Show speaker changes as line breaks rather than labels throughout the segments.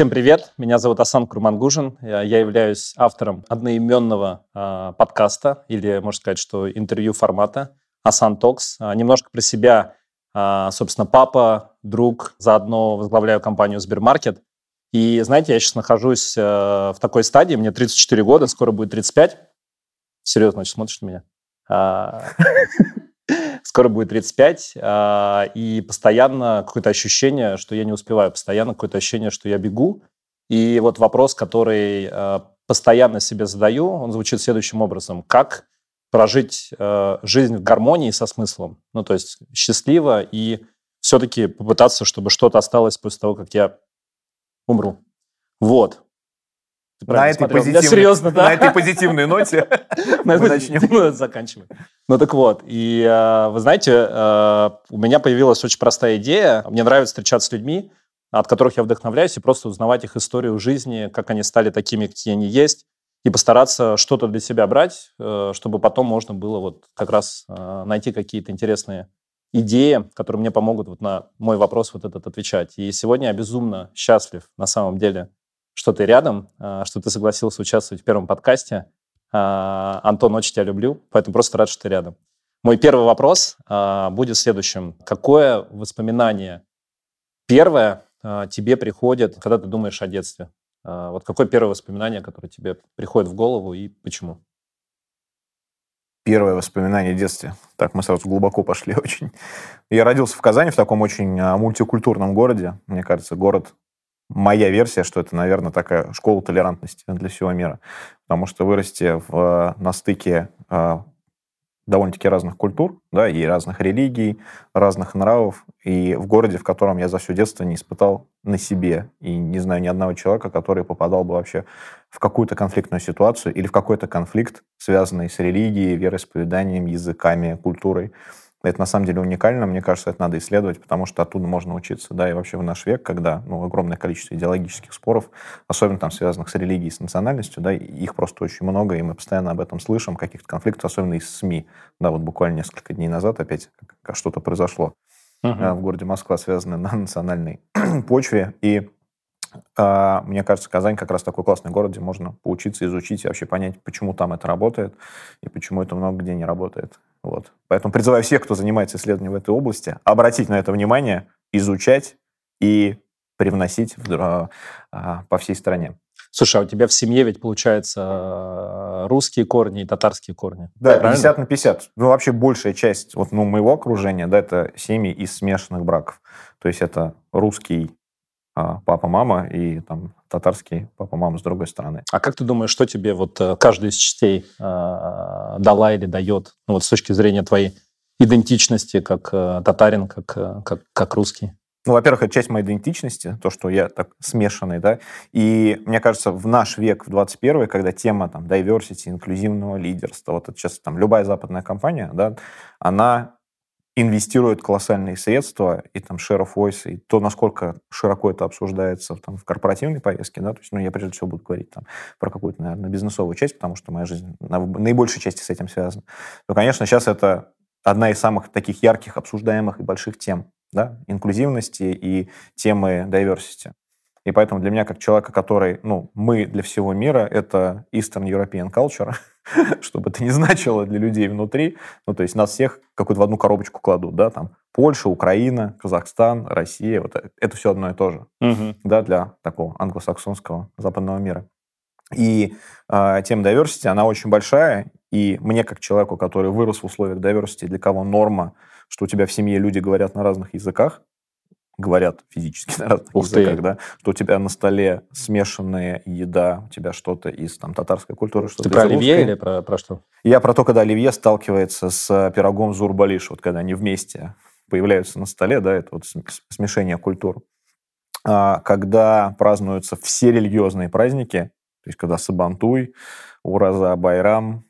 Всем привет, меня зовут Асан Курмангужин, я являюсь автором одноименного э, подкаста, или, можно сказать, что интервью формата Асан Токс. Э, немножко про себя, э, собственно, папа, друг, заодно возглавляю компанию Сбермаркет. И, знаете, я сейчас нахожусь э, в такой стадии, мне 34 года, скоро будет 35. Серьезно, значит, смотришь на меня? Скоро будет 35, а, и постоянно какое-то ощущение, что я не успеваю, постоянно какое-то ощущение, что я бегу. И вот вопрос, который а, постоянно себе задаю, он звучит следующим образом. Как прожить а, жизнь в гармонии со смыслом? Ну, то есть счастливо и все-таки попытаться, чтобы что-то осталось после того, как я умру. Вот.
На этой, позитивной, серьезно, да? на этой позитивной ноте мы начнем.
Заканчиваем. Ну так вот, и э, вы знаете, э, у меня появилась очень простая идея. Мне нравится встречаться с людьми, от которых я вдохновляюсь, и просто узнавать их историю жизни, как они стали такими, какие они есть, и постараться что-то для себя брать, э, чтобы потом можно было вот как раз найти какие-то интересные идеи, которые мне помогут вот на мой вопрос вот этот отвечать. И сегодня я безумно счастлив на самом деле что ты рядом, а, что ты согласился участвовать в первом подкасте. А, Антон, очень тебя люблю, поэтому просто рад, что ты рядом. Мой первый вопрос а, будет следующим. Какое воспоминание первое тебе приходит, когда ты думаешь о детстве? Вот какое первое воспоминание, которое тебе приходит в голову и почему?
Первое воспоминание о детстве. Так, мы сразу глубоко пошли очень. Я родился в Казани, в таком очень мультикультурном городе. Мне кажется, город моя версия, что это, наверное, такая школа толерантности для всего мира. Потому что вырасти в, на стыке э, довольно-таки разных культур, да, и разных религий, разных нравов, и в городе, в котором я за все детство не испытал на себе, и не знаю ни одного человека, который попадал бы вообще в какую-то конфликтную ситуацию или в какой-то конфликт, связанный с религией, вероисповеданием, языками, культурой. Это на самом деле уникально, мне кажется, это надо исследовать, потому что оттуда можно учиться. Да, и вообще в наш век, когда ну, огромное количество идеологических споров, особенно там связанных с религией, с национальностью, да, их просто очень много, и мы постоянно об этом слышим, каких-то конфликтов, особенно из СМИ. Да, вот буквально несколько дней назад опять что-то произошло uh-huh. в городе Москва, связанное на национальной почве. И мне кажется, Казань как раз такой классный город, где можно поучиться, изучить и вообще понять, почему там это работает и почему это много где не работает. Вот. Поэтому призываю всех, кто занимается исследованием в этой области, обратить на это внимание, изучать и привносить в, а, по всей стране.
Слушай, а у тебя в семье ведь, получается, русские корни и татарские корни.
Да, правильно? 50 на 50. Ну, вообще большая часть вот, ну, моего окружения, да, это семьи из смешанных браков. То есть это русский а, папа, мама и там татарский папа, мама с другой стороны.
А как ты думаешь, что тебе вот э, каждая из частей э, дала или дает, ну, вот с точки зрения твоей идентичности как э, татарин, как, э, как, как русский?
Ну, во-первых, это часть моей идентичности, то, что я так смешанный, да, и мне кажется, в наш век, в 21 когда тема там diversity, инклюзивного лидерства, вот это сейчас там любая западная компания, да, она инвестирует колоссальные средства, и там share of voice, и то, насколько широко это обсуждается там, в корпоративной повестке, да, то есть, ну, я прежде всего буду говорить там про какую-то, наверное, бизнесовую часть, потому что моя жизнь на наибольшей части с этим связана, то, конечно, сейчас это одна из самых таких ярких, обсуждаемых и больших тем, да, инклюзивности и темы diversity. И поэтому для меня, как человека, который, ну, мы для всего мира, это Eastern European Culture, что бы это ни значило для людей внутри, ну, то есть нас всех какую-то в одну коробочку кладут, да, там, Польша, Украина, Казахстан, Россия, вот это все одно и то же, угу. да, для такого англосаксонского западного мира. И э, тема diversity, она очень большая, и мне, как человеку, который вырос в условиях diversity, для кого норма, что у тебя в семье люди говорят на разных языках, говорят физически на разных Ух языках, ты. да, что у тебя на столе смешанная еда, у тебя что-то из там татарской культуры, что-то
Ты про оливье или про, про что?
Я про то, когда оливье сталкивается с пирогом зурбалиш, вот когда они вместе появляются на столе, да, это вот смешение культур. А, когда празднуются все религиозные праздники, то есть когда Сабантуй, Ураза, Байрам,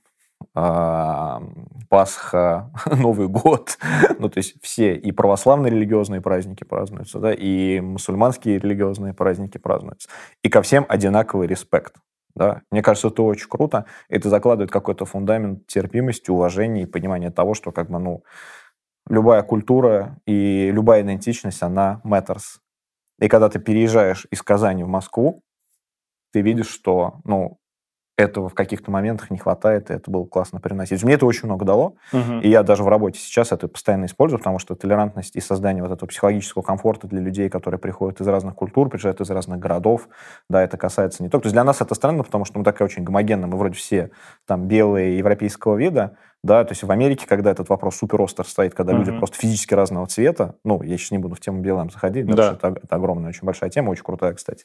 Пасха, Новый год, ну, то есть все и православные религиозные праздники празднуются, да, и мусульманские религиозные праздники празднуются. И ко всем одинаковый респект. Да? Мне кажется, это очень круто. Это закладывает какой-то фундамент терпимости, уважения и понимания того, что как бы, ну, любая культура и любая идентичность, она matters. И когда ты переезжаешь из Казани в Москву, ты видишь, что, ну, этого в каких-то моментах не хватает, и это было классно приносить. Мне это очень много дало, uh-huh. и я даже в работе сейчас это постоянно использую, потому что толерантность и создание вот этого психологического комфорта для людей, которые приходят из разных культур, приезжают из разных городов, да, это касается не только... То есть для нас это странно, потому что мы такая очень гомогенная, мы вроде все там белые европейского вида, да, то есть в Америке, когда этот вопрос супер остро стоит, когда uh-huh. люди просто физически разного цвета, ну, я сейчас не буду в тему белым заходить, да, да. Потому что это, это огромная, очень большая тема, очень крутая, кстати.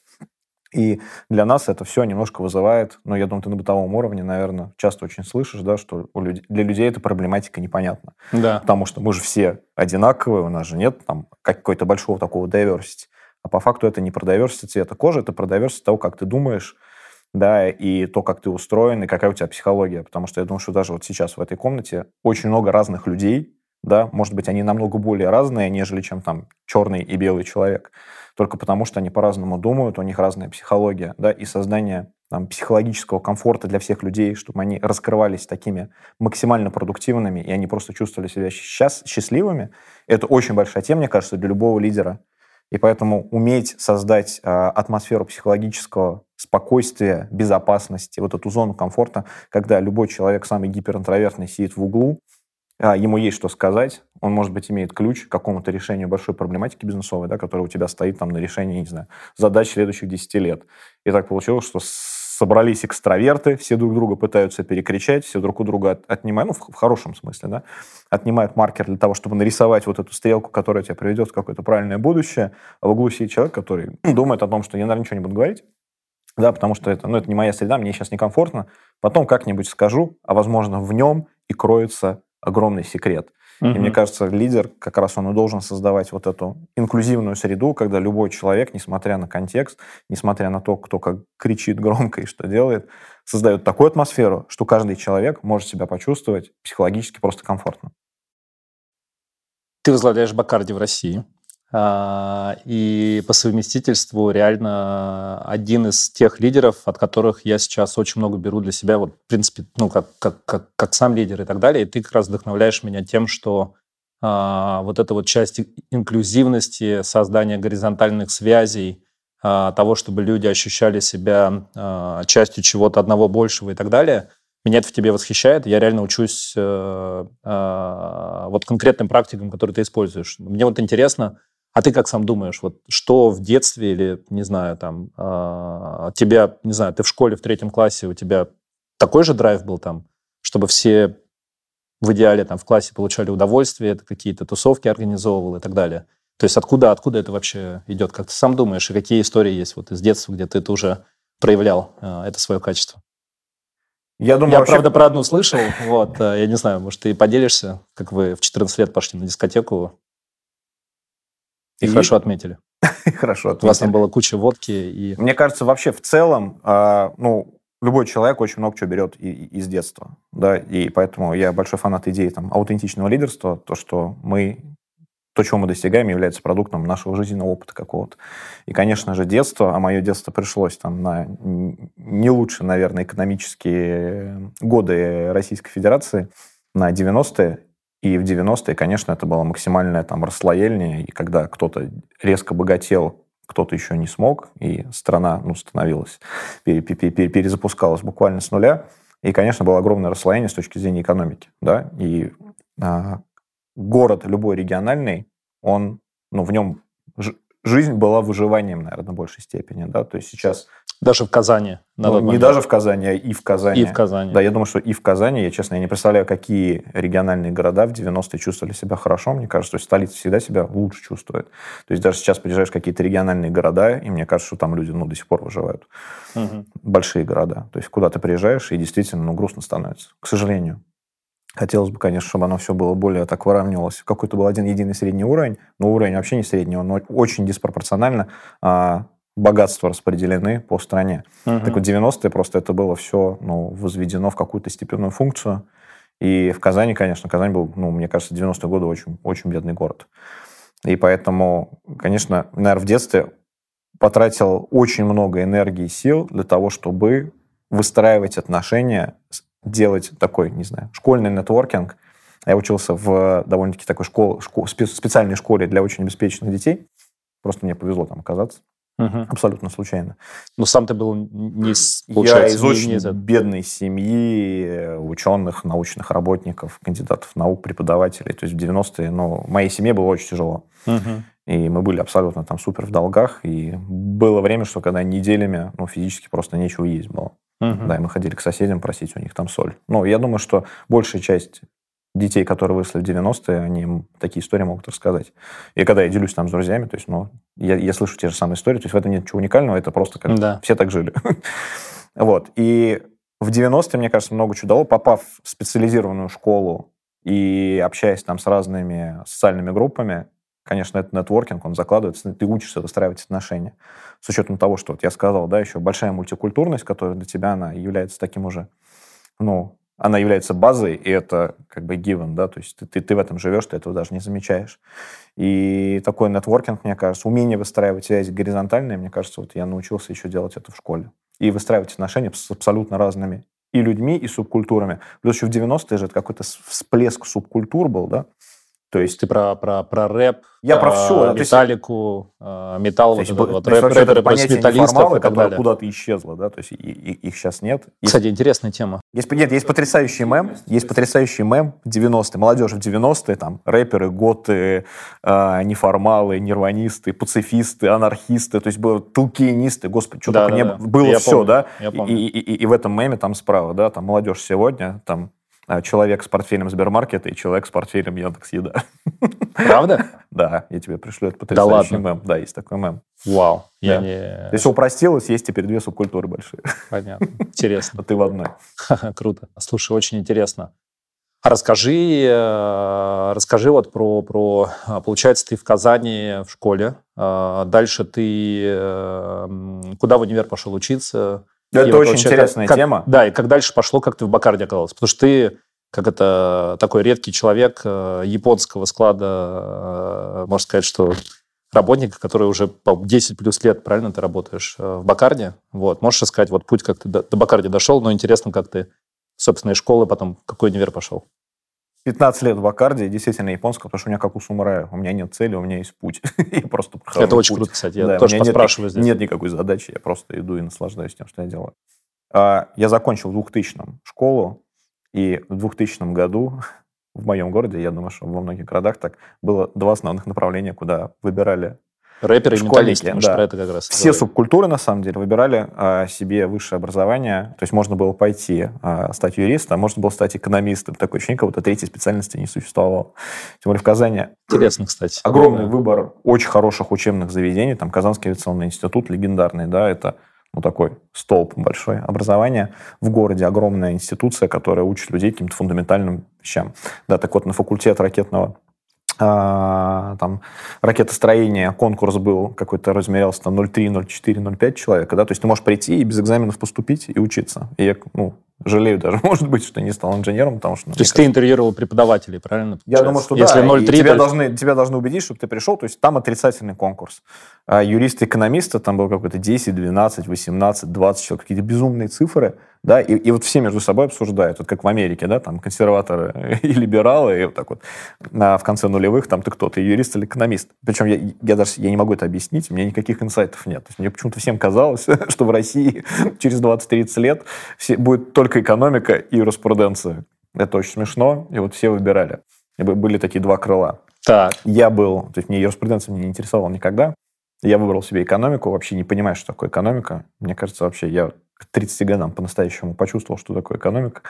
И для нас это все немножко вызывает, ну, я думаю, ты на бытовом уровне, наверное, часто очень слышишь, да, что у людей, для людей эта проблематика непонятна. Да. Потому что мы же все одинаковые, у нас же нет там какой-то большого такого diversity. А по факту это не про diversity цвета кожи, это про diversity того, как ты думаешь, да, и то, как ты устроен, и какая у тебя психология. Потому что я думаю, что даже вот сейчас в этой комнате очень много разных людей, да, может быть, они намного более разные, нежели чем там черный и белый человек только потому, что они по-разному думают, у них разная психология, да, и создание там, психологического комфорта для всех людей, чтобы они раскрывались такими максимально продуктивными, и они просто чувствовали себя сейчас счастливыми, это очень большая тема, мне кажется, для любого лидера. И поэтому уметь создать э, атмосферу психологического спокойствия, безопасности, вот эту зону комфорта, когда любой человек, самый гиперинтровертный, сидит в углу, ему есть что сказать, он, может быть, имеет ключ к какому-то решению большой проблематики бизнесовой, да, которая у тебя стоит там на решении, не знаю, задач следующих 10 лет. И так получилось, что собрались экстраверты, все друг друга пытаются перекричать, все друг у друга от, отнимают, ну, в, в хорошем смысле, да, отнимают маркер для того, чтобы нарисовать вот эту стрелку, которая тебя приведет в какое-то правильное будущее, а в углу сидит человек, который думает о том, что я, наверное, ничего не буду говорить, да, потому что это, ну, это не моя среда, мне сейчас некомфортно, потом как-нибудь скажу, а, возможно, в нем и кроется огромный секрет. Угу. И мне кажется, лидер как раз он и должен создавать вот эту инклюзивную среду, когда любой человек, несмотря на контекст, несмотря на то, кто как кричит громко и что делает, создает такую атмосферу, что каждый человек может себя почувствовать психологически просто комфортно.
Ты возглавляешь Бакарди в России. А, и по совместительству реально один из тех лидеров, от которых я сейчас очень много беру для себя, вот, в принципе, ну, как, как, как, как сам лидер и так далее. И ты как раз вдохновляешь меня тем, что а, вот эта вот часть инклюзивности, создания горизонтальных связей, а, того, чтобы люди ощущали себя частью чего-то одного большего и так далее, меня это в тебе восхищает. Я реально учусь э, вот конкретным практикам, которые ты используешь. Мне вот интересно, а ты как сам думаешь, вот что в детстве или, не знаю, там, э, тебя, не знаю, ты в школе в третьем классе, у тебя такой же драйв был там, чтобы все в идеале там в классе получали удовольствие, это какие-то тусовки организовывал и так далее. То есть откуда, откуда это вообще идет? Как ты сам думаешь, и какие истории есть вот из детства, где ты это уже проявлял, э, это свое качество? Я, думаю, я вообще... правда, про одну слышал. Вот, э, я не знаю, может, ты поделишься, как вы в 14 лет пошли на дискотеку, и, и хорошо отметили.
хорошо
отметили. У вас там была куча водки. И...
Мне кажется, вообще в целом, э, ну, любой человек очень много чего берет и, и, из детства. Да, и поэтому я большой фанат идеи там, аутентичного лидерства, то, что мы то, чего мы достигаем, является продуктом нашего жизненного опыта какого-то. И, конечно же, детство, а мое детство пришлось там на не лучшие, наверное, экономические годы Российской Федерации, на 90-е, и в 90-е, конечно, это было максимальное там расслоение, и когда кто-то резко богател, кто-то еще не смог, и страна ну, становилась, перезапускалась буквально с нуля. И, конечно, было огромное расслоение с точки зрения экономики. Да? И а, город любой региональный, он, ну, в нем жизнь была выживанием, наверное, в большей степени, да, то есть сейчас...
Даже в Казани.
Ну, не даже в Казани, а и в Казани.
И в Казани.
Да, я думаю, что и в Казани, я, честно, я не представляю, какие региональные города в 90-е чувствовали себя хорошо, мне кажется, то есть столица всегда себя лучше чувствует. То есть даже сейчас приезжаешь в какие-то региональные города, и мне кажется, что там люди, ну, до сих пор выживают. Угу. Большие города. То есть куда ты приезжаешь, и действительно, ну, грустно становится, к сожалению. Хотелось бы, конечно, чтобы оно все было более так выравнивалось. Какой-то был один единый средний уровень, но уровень вообще не средний, он очень диспропорционально а, богатства распределены по стране. Угу. Так вот, 90-е просто это было все ну, возведено в какую-то степенную функцию. И в Казани, конечно, Казань был, ну, мне кажется, 90-е годы очень, очень бедный город. И поэтому, конечно, наверное, в детстве потратил очень много энергии и сил для того, чтобы выстраивать отношения делать такой, не знаю, школьный нетворкинг. Я учился в довольно-таки такой школ, школ, специальной школе для очень обеспеченных детей. Просто мне повезло там оказаться.
Мгм.
Абсолютно случайно.
Ну, сам ты был не
Я из
не-
очень
не
бедной семьи, ученых, научных работников, кандидатов наук, преподавателей. То есть в 90-е, ну, моей семье было очень тяжело.
Мгм.
И мы были абсолютно там супер в долгах. И было время, что когда неделями, ну, физически просто нечего есть было.
Мгм.
Да, и мы ходили к соседям просить у них там соль. Ну, я думаю, что большая часть детей, которые выросли в 90-е, они такие истории могут рассказать. И когда я делюсь там с друзьями, то есть, ну, я, я слышу те же самые истории, то есть в этом нет ничего уникального, это просто как
Да.
все так жили. Вот. И в 90-е, мне кажется, много чего дало. Попав в специализированную школу и общаясь там с разными социальными группами, конечно, этот нетворкинг, он закладывается, ты учишься выстраивать отношения. С учетом того, что вот я сказал, да, еще большая мультикультурность, которая для тебя, она является таким уже, ну, она является базой, и это как бы given, да, то есть ты, ты, ты в этом живешь, ты этого даже не замечаешь. И такой нетворкинг, мне кажется, умение выстраивать связи горизонтальные, мне кажется, вот я научился еще делать это в школе. И выстраивать отношения с абсолютно разными и людьми, и субкультурами. Плюс еще в 90-е же это какой-то всплеск субкультур был, да, то есть
Ты про, про, про рэп,
Я про
э,
всё, да, то есть-
металлику, э, металл,
То
вот
есть,
вот,
есть
рэп,
понятие
металлистов и так далее.
куда-то исчезло, да, то есть и- и- их сейчас нет.
Кстати, интересная тема.
есть, нет, есть потрясающий мем, есть потрясающий мем 90-е, молодежь в 90-е, там, рэперы, готы, э, неформалы, нирванисты, пацифисты, анархисты, то есть было тулкиенисты, господи, что
Да,
только
да,
не
да.
было,
Я
все,
помню,
да, и, и- и- и в этом меме там справа, да, там молодежь сегодня, там э, человек с портфелем Сбермаркета и человек с портфелем Яндекс Еда.
Правда?
Да, я тебе пришлю это потрясающий мем. Да, есть такой мем.
Вау. Я
Да.
не...
То есть упростилось, есть теперь две субкультуры большие.
Понятно. Интересно.
А ты в одной.
Круто. Слушай, очень интересно. А расскажи, э, расскажи вот про, про, а, получается, ты в Казани в школе, а дальше ты э, куда в универ пошел учиться? И
Это
вот
очень
вообще,
интересная
как-
тема.
Да, и как дальше пошло, как ты в Бакарде оказался? Потому что ты, как это, такой редкий человек э, японского склада, э, можно сказать, что работник, который уже по 10 плюс лет, правильно, ты работаешь э, в Бакарде. Вот. Можешь рассказать вот путь, как ты до, до Бакарди дошел, но интересно, как ты, собственно, из школы потом, какой универ пошел?
15 лет в Аккарде, действительно японского, потому что у меня как у самурая. У меня нет цели, у меня есть путь. Я просто прохожу
Это очень круто, кстати. Я
Да,
тоже
нет
поспрашиваю
ни-
здесь.
Нет никакой задачи, я просто иду и наслаждаюсь тем, что я делаю. А, Я закончил в 2000 школу, и в 2000 году в моем городе, я думаю, что во многих городах так, было два основных направления, куда выбирали
Рэперы и
школьники,
металлисты, мы
да.
про это как раз
Все
говорим.
субкультуры, на самом деле, выбирали а, себе высшее образование. То есть можно было пойти а, стать юристом, а можно было стать экономистом. Такое ощущение, как будто третьей специальности не существовало. Тем более в Казани
Интересно, кстати.
огромный
Да.
выбор очень хороших учебных заведений. Там Казанский авиационный институт, легендарный, да, это ну, такой столб большой образования. В городе огромная институция, которая учит людей каким-то фундаментальным вещам. Да, так вот, на факультет ракетного там, ракетостроения конкурс был какой-то, размерялся там 0,3, 0,4, 0,5 человека, да, то есть ты можешь прийти и без экзаменов поступить и учиться. И ну, жалею даже, может быть, что не стал инженером, потому что... ну,
То есть ты интервьюировал преподавателей, правильно?
я думаю, что
Если
да.
0,3,
и тебя,
то
должны, тебя должны убедить, чтобы ты пришел. То есть там отрицательный конкурс. А юристы-экономисты, там был какой-то 10, 12, 18, 20 человек, какие-то безумные цифры. Да, и, и вот все между собой обсуждают, вот как в Америке, да, там консерваторы и либералы, и вот так вот а в конце нулевых там ты кто, ты юрист или экономист. Причем я, я даже я не могу это объяснить, у меня никаких инсайтов нет. То есть мне почему-то всем казалось, что в России через 20-30 лет все, будет только экономика и юриспруденция. Это очень смешно, и вот все выбирали. И бы- были такие два крыла.
Так,
Я был, то есть мне юриспруденция меня не интересовала никогда. Я выбрал себе экономику, вообще не понимая, что такое экономика. Мне кажется, вообще я к 30 годам по-настоящему почувствовал, что такое экономика.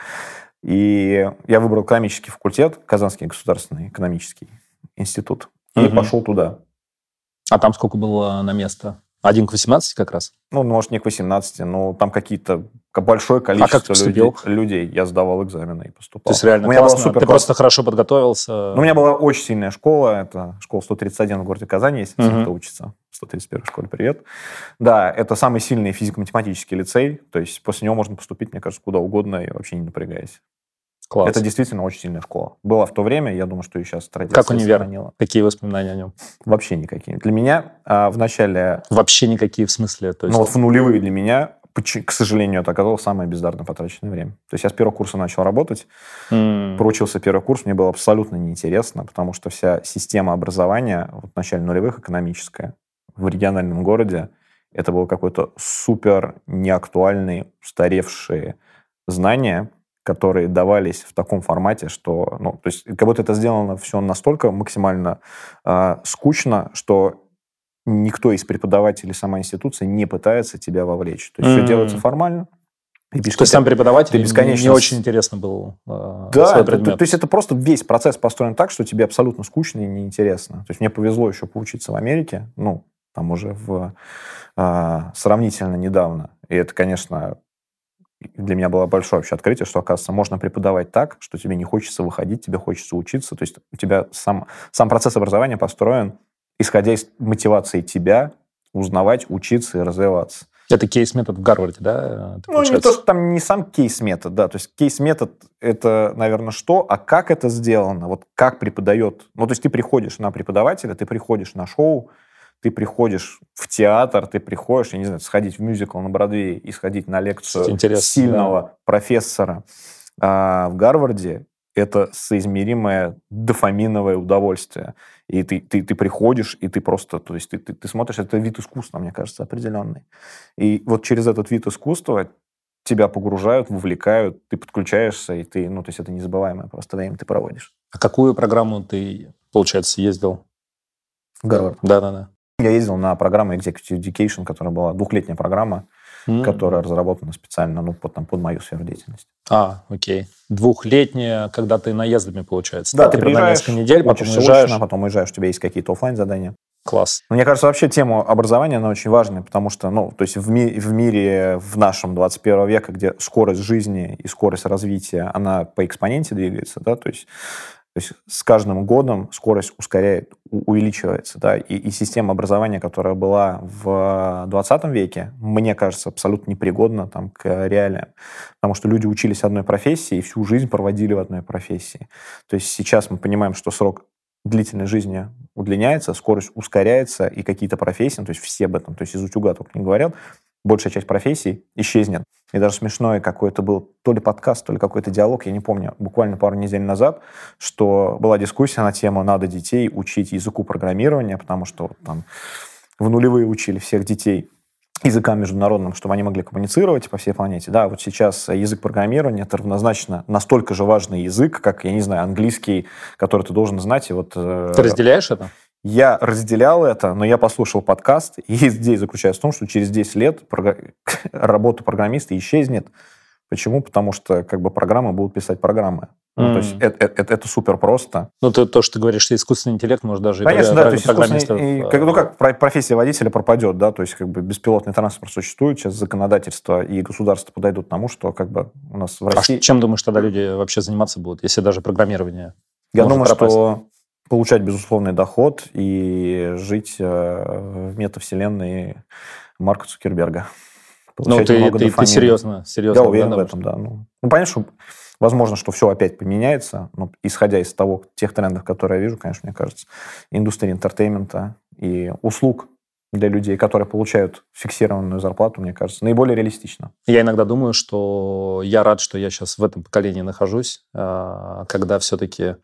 И я выбрал экономический факультет, Казанский государственный экономический институт, и
Мгм.
пошел туда.
а там сколько было на место? Один к 18 как раз?
Ну, может, не к 18, но там какие-то ка- большое
А как
количество
ты поступил?
людей, людей. Я сдавал экзамены и поступал.
То есть реально
У меня была
классно.
супер
Ты просто хорошо подготовился.
Ну, у меня была очень сильная школа. Это школа 131 в городе Казани, если
Мгм.
кто учится. 131 школе, привет. Да, это самый сильный физико-математический лицей. То есть после него можно поступить, мне кажется, куда угодно и вообще не напрягаясь.
Класс.
Это действительно очень сильная школа. Была в то время, я думаю, что и сейчас традиция
Как универ?
сохранила.
Какие воспоминания о нем?
Вообще никакие. Для меня а, в начале,
Вообще никакие в смысле. То есть,
ну вот в нулевые для меня, к сожалению, это оказалось самое бездарно потраченное время. То есть я с первого курса начал работать,
м,
проучился первый курс, мне было абсолютно неинтересно, потому что вся система образования вот в начале нулевых экономическая, в региональном городе, это было какой-то супер неактуальный, устаревшие знания, которые давались в таком формате, что, ну, то есть, как будто это сделано все настолько максимально э, скучно, что никто из преподавателей сама институция не пытается тебя вовлечь. То есть mm-hmm. все делается формально.
И то есть сам преподаватель бесконечно... не очень интересно был
э, Да, то, то, то есть это просто весь процесс построен так, что тебе абсолютно скучно и неинтересно. То есть мне повезло еще поучиться в Америке, ну, там уже в э, сравнительно недавно. И это, конечно, для меня было большое вообще открытие, что, оказывается, можно преподавать так, что тебе не хочется выходить, тебе хочется учиться. То есть у тебя сам, сам процесс образования построен, исходя из мотивации тебя узнавать, учиться и развиваться.
Это кейс-метод в Гарварде, да?
Это ну, не то, что там не сам кейс-метод, да. То есть кейс-метод — это, наверное, что, а как это сделано? Вот как преподает... Ну, то есть ты приходишь на преподавателя, ты приходишь на шоу, ты приходишь в театр, ты приходишь, я не знаю, сходить в мюзикл на Бродвее и сходить на лекцию Интересно, сильного да. профессора а, в Гарварде, это соизмеримое дофаминовое удовольствие. И ты, ты, ты приходишь, и ты просто, то есть ты, ты, ты смотришь, это вид искусства, мне кажется, определенный. И вот через этот вид искусства тебя погружают, вовлекают, ты подключаешься, и ты, ну, то есть это незабываемое просто время ты проводишь.
А какую программу ты, получается, ездил?
Гарвард.
Да-да-да.
Я ездил на программу Executive Education, которая была двухлетняя программа, mm. которая разработана специально ну, под, там, под мою сферу деятельности.
А, окей. Двухлетняя, когда ты наездами, получается.
Да, да? ты, ты приезжаешь, несколько недель, потом уезжаешь. Очно, потом уезжаешь, у тебя есть какие-то офлайн задания.
Класс.
Мне кажется, вообще тема образования, она очень важная, потому что, ну, то есть в, ми- в мире, в нашем 21 века, где скорость жизни и скорость развития, она по экспоненте двигается, да, то есть то есть с каждым годом скорость ускоряет, увеличивается. Да? И, и система образования, которая была в 20 веке, мне кажется, абсолютно непригодна там, к реалиям. Потому что люди учились одной профессии и всю жизнь проводили в одной профессии. То есть сейчас мы понимаем, что срок длительной жизни удлиняется, скорость ускоряется, и какие-то профессии, ну, то есть все об этом, то есть из утюга только не говорят, большая часть профессий исчезнет. И даже смешной какой-то был то ли подкаст, то ли какой-то диалог, я не помню, буквально пару недель назад, что была дискуссия на тему «надо детей учить языку программирования», потому что там в нулевые учили всех детей языкам международным, чтобы они могли коммуницировать по всей планете. Да, вот сейчас язык программирования это равнозначно настолько же важный язык, как, я не знаю, английский, который ты должен знать. И вот,
э, ты разделяешь это?
Я разделял это, но я послушал подкаст, и идея заключается в том, что через 10 лет работа программиста исчезнет. Почему? Потому что как бы программы будут писать программы. Mm. Ну, то есть это, это, это супер просто.
Ну, ты, то, что ты говоришь, что искусственный интеллект может даже
Конечно, и да, то есть программистов... И, как, ну, как профессия водителя пропадет, да, то есть как бы беспилотный транспорт существует, сейчас законодательство и государство подойдут к тому, что как бы у нас в России...
А чем думаешь тогда люди вообще заниматься будут, если даже программирование
Я думаю, пропасть? что получать безусловный доход и жить э, в метавселенной Марка Цукерберга.
Ну, ты, ты, ты серьезно, серьезно.
Я уверен да, в этом, да. Ну, ну, понятно, что возможно, что все опять поменяется, но исходя из того, тех трендов, которые я вижу, конечно, мне кажется, индустрия entertainment а и услуг для людей, которые получают фиксированную зарплату, мне кажется, наиболее реалистично.
Я иногда думаю, что я рад, что я сейчас в этом поколении нахожусь, а, когда все-таки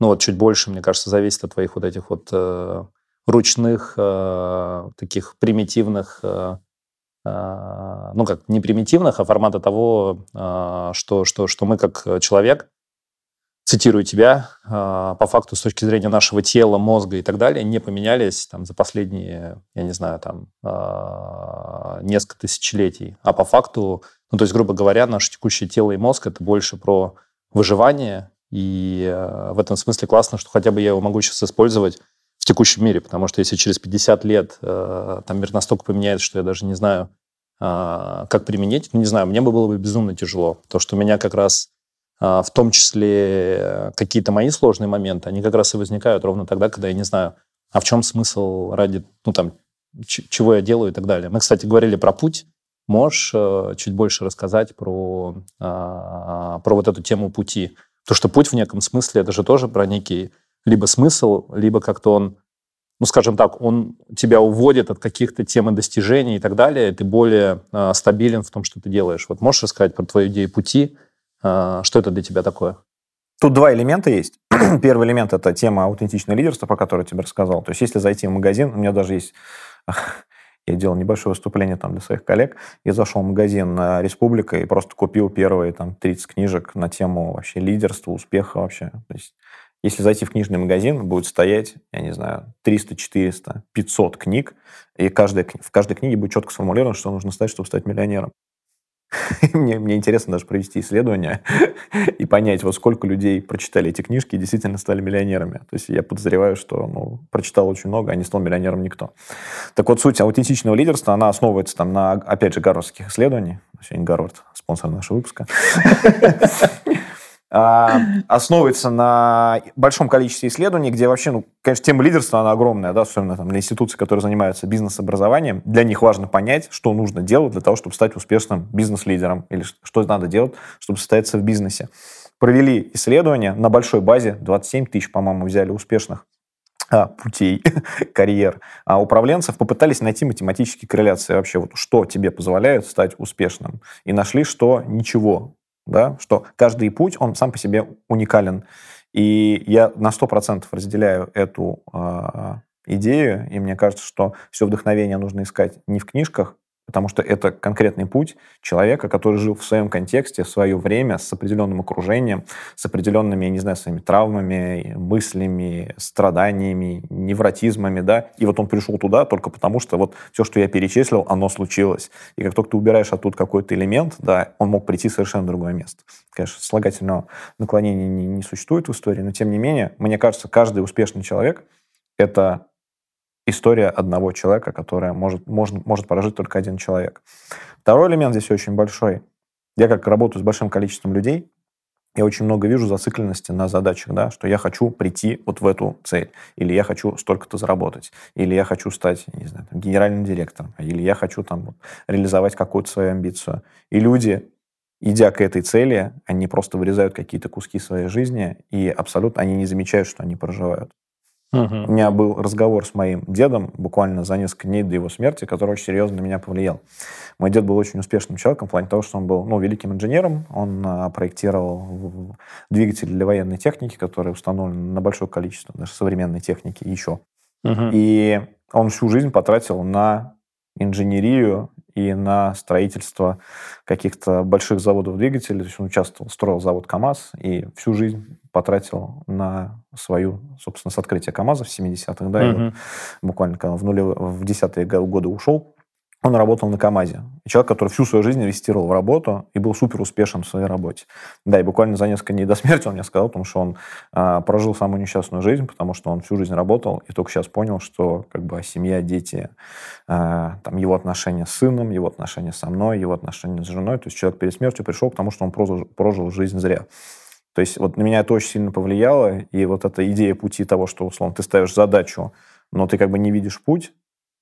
ну вот чуть больше, мне кажется, зависит от твоих вот этих вот э, ручных, э, таких примитивных, э, э, ну как, не примитивных, а формата того, э, что, что, что мы как человек, цитирую тебя, э, по факту с точки зрения нашего тела, мозга и так далее, не поменялись там за последние, я не знаю, там э, несколько тысячелетий. А по факту, ну то есть, грубо говоря, наше текущее тело и мозг это больше про выживание и э, в этом смысле классно, что хотя бы я его могу сейчас использовать в текущем мире, потому что если через 50 лет э, там мир настолько поменяется, что я даже не знаю, э, как применить, ну, не знаю, мне бы было бы безумно тяжело. То, что у меня как раз в том числе какие-то мои сложные моменты, они как раз и возникают ровно тогда, когда я не знаю, а в чем смысл ради, ну там, чего я делаю и так далее. Мы, кстати, говорили про путь. Можешь чуть больше рассказать про, про вот эту тему пути? То, что путь в неком смысле, это же тоже про некий либо смысл, либо как-то он, ну, скажем так, он тебя уводит от каких-то тем и достижений и так далее, и ты более э, стабилен в том, что ты делаешь. Вот можешь рассказать про твою идею пути, э, что это для тебя такое?
Тут два элемента есть. Первый элемент – это тема аутентичного лидерства, про которую я тебе рассказал. То есть если зайти в магазин, у меня даже есть я делал небольшое выступление там для своих коллег. Я зашел в магазин «Республика» и просто купил первые там 30 книжек на тему вообще лидерства, успеха вообще. То есть если зайти в книжный магазин, будет стоять, я не знаю, 300, 400, 500 книг, и каждая, в каждой книге будет четко сформулировано, что нужно стать, чтобы стать миллионером. мне, мне интересно даже провести исследование и понять, вот сколько людей прочитали эти книжки и действительно стали миллионерами. То есть я подозреваю, что ну, прочитал очень много, а не стал миллионером никто. Так вот, суть аутентичного лидерства, она основывается там на, опять же, гарвардских исследований. Сегодня Гарвард, спонсор нашего выпуска. А, основывается на большом количестве исследований, где вообще, ну, конечно, тема лидерства, она огромная, да, особенно там, для институций, которые занимаются бизнес-образованием. Для них важно понять, что нужно делать для того, чтобы стать успешным бизнес-лидером, или что надо делать, чтобы состояться в бизнесе. Провели исследования на большой базе, 27 тысяч, по-моему, взяли успешных а, путей, карьер а управленцев, попытались найти математические корреляции вообще, вот, что тебе позволяет стать успешным. И нашли, что ничего да, что каждый путь, он сам по себе уникален. И я на 100% разделяю эту э, идею, и мне кажется, что все вдохновение нужно искать не в книжках, потому что это конкретный путь человека, который жил в своем контексте, в свое время, с определенным окружением, с определенными, я не знаю, своими травмами, мыслями, страданиями, невротизмами, да, и вот он пришел туда только потому, что вот все, что я перечислил, оно случилось. И как только ты убираешь оттуда какой-то элемент, да, он мог прийти совершенно другое место. Конечно, слагательного наклонения не, не существует в истории, но тем не менее, мне кажется, каждый успешный человек — это история одного человека, которая может, может, может прожить только один человек. Второй элемент здесь очень большой. Я как работаю с большим количеством людей, я очень много вижу зацикленности на задачах, да, что я хочу прийти вот в эту цель, или я хочу столько-то заработать, или я хочу стать, не знаю, там, генеральным директором, или я хочу там вот, реализовать какую-то свою амбицию. И люди, идя к этой цели, они просто вырезают какие-то куски своей жизни, и абсолютно они не замечают, что они проживают. Угу. У меня был разговор с моим дедом буквально за несколько дней до его смерти, который очень серьезно на меня повлиял. Мой дед был очень успешным человеком в плане того, что он был ну, великим инженером. Он а, проектировал двигатели для военной техники, которые установлены на большое количество даже современной техники еще. Угу. И он всю жизнь потратил на инженерию и на строительство каких-то больших заводов двигателей. То есть он участвовал, строил завод КАМАЗ и всю жизнь потратил на свою, собственно, с открытия КАМАЗа в 70-х, да, и вот буквально когда в, нуле, в десятые годы ушел, он работал на КАМАЗе. Человек, который всю свою жизнь инвестировал в работу и был супер успешен в своей работе. Да, и буквально за несколько дней до смерти он мне сказал, потому что он а, прожил самую несчастную жизнь, потому что он всю жизнь работал и только сейчас понял, что как бы семья, дети, а, там его отношения с сыном, его отношения со мной, его отношения с женой. То есть человек перед смертью пришел к тому, что он прожил, прожил жизнь зря. То есть вот на меня это очень сильно повлияло, и вот эта идея пути того, что, условно, ты ставишь задачу, но ты как бы не видишь путь,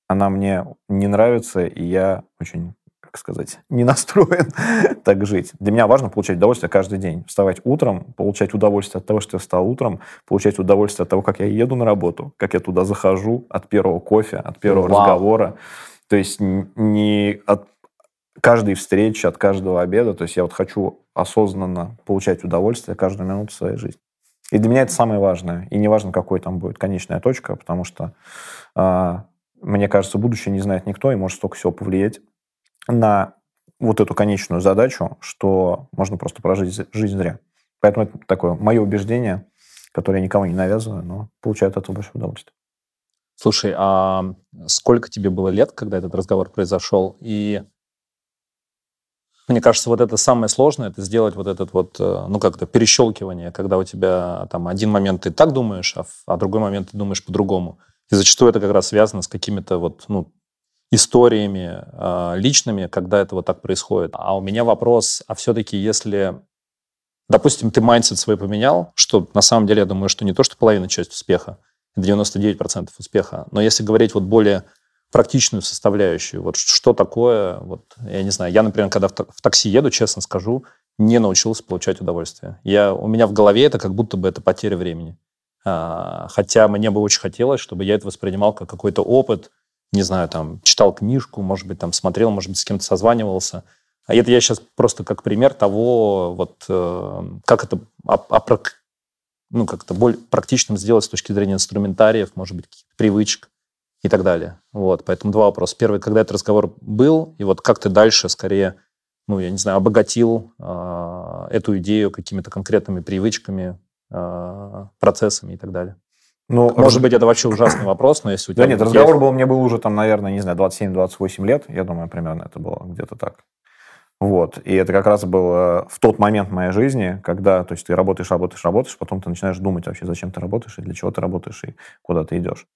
она мне не нравится, и я очень, как сказать, не настроен так жить. Для меня важно получать удовольствие каждый день. Вставать утром, получать удовольствие от того, что я встал утром, получать удовольствие от того, как я еду на работу, как я туда захожу, от первого кофе, от первого Вау. разговора. То есть не от каждой встречи, от каждого обеда. То есть я вот хочу осознанно получать удовольствие каждую минуту своей жизни. И для меня это самое важное. И не важно, какой там будет конечная точка, потому что, э, мне кажется, будущее не знает никто и может столько всего повлиять на вот эту конечную задачу, что можно просто прожить жизнь зря. Поэтому это такое мое убеждение, которое я никому не навязываю, но получаю от этого больше удовольствия.
Слушай, а сколько тебе было лет, когда этот разговор произошел? И мне кажется, вот это самое сложное, это сделать вот этот вот, э, ну, как-то перещелкивание, когда у тебя там один момент ты так думаешь, а, а другой момент ты думаешь по-другому. И зачастую это как раз связано с какими-то вот, ну, историями э, личными, когда это вот так происходит. А у меня вопрос, а все-таки если, допустим, ты mindset свой поменял, что на самом деле я думаю, что не то, что половина часть успеха, 99% успеха, но если говорить вот более практичную составляющую. Вот что такое, вот, я не знаю, я, например, когда в, такси еду, честно скажу, не научился получать удовольствие. Я, у меня в голове это как будто бы это потеря времени. А, хотя мне бы очень хотелось, чтобы я это воспринимал как какой-то опыт, не знаю, там, читал книжку, может быть, там, смотрел, может быть, с кем-то созванивался. А это я сейчас просто как пример того, вот, э, как это а, а, ну, как-то более практичным сделать с точки зрения инструментариев, может быть, привычек и так далее. Вот, поэтому два вопроса. Первый, когда этот разговор был, и вот как ты дальше скорее, ну, я не знаю, обогатил э, эту идею какими-то конкретными привычками, э, процессами и так далее. Ну, Может раз... быть, это вообще ужасный вопрос, но если у
тебя... Да нет, разговор был, мне был уже там, наверное, не знаю, 27-28 лет, я думаю, примерно это было где-то так. Вот. И это как раз было в тот момент моей жизни, когда, то есть ты работаешь, работаешь, работаешь, потом ты начинаешь думать вообще, зачем ты работаешь, и для чего ты работаешь, и куда ты идешь.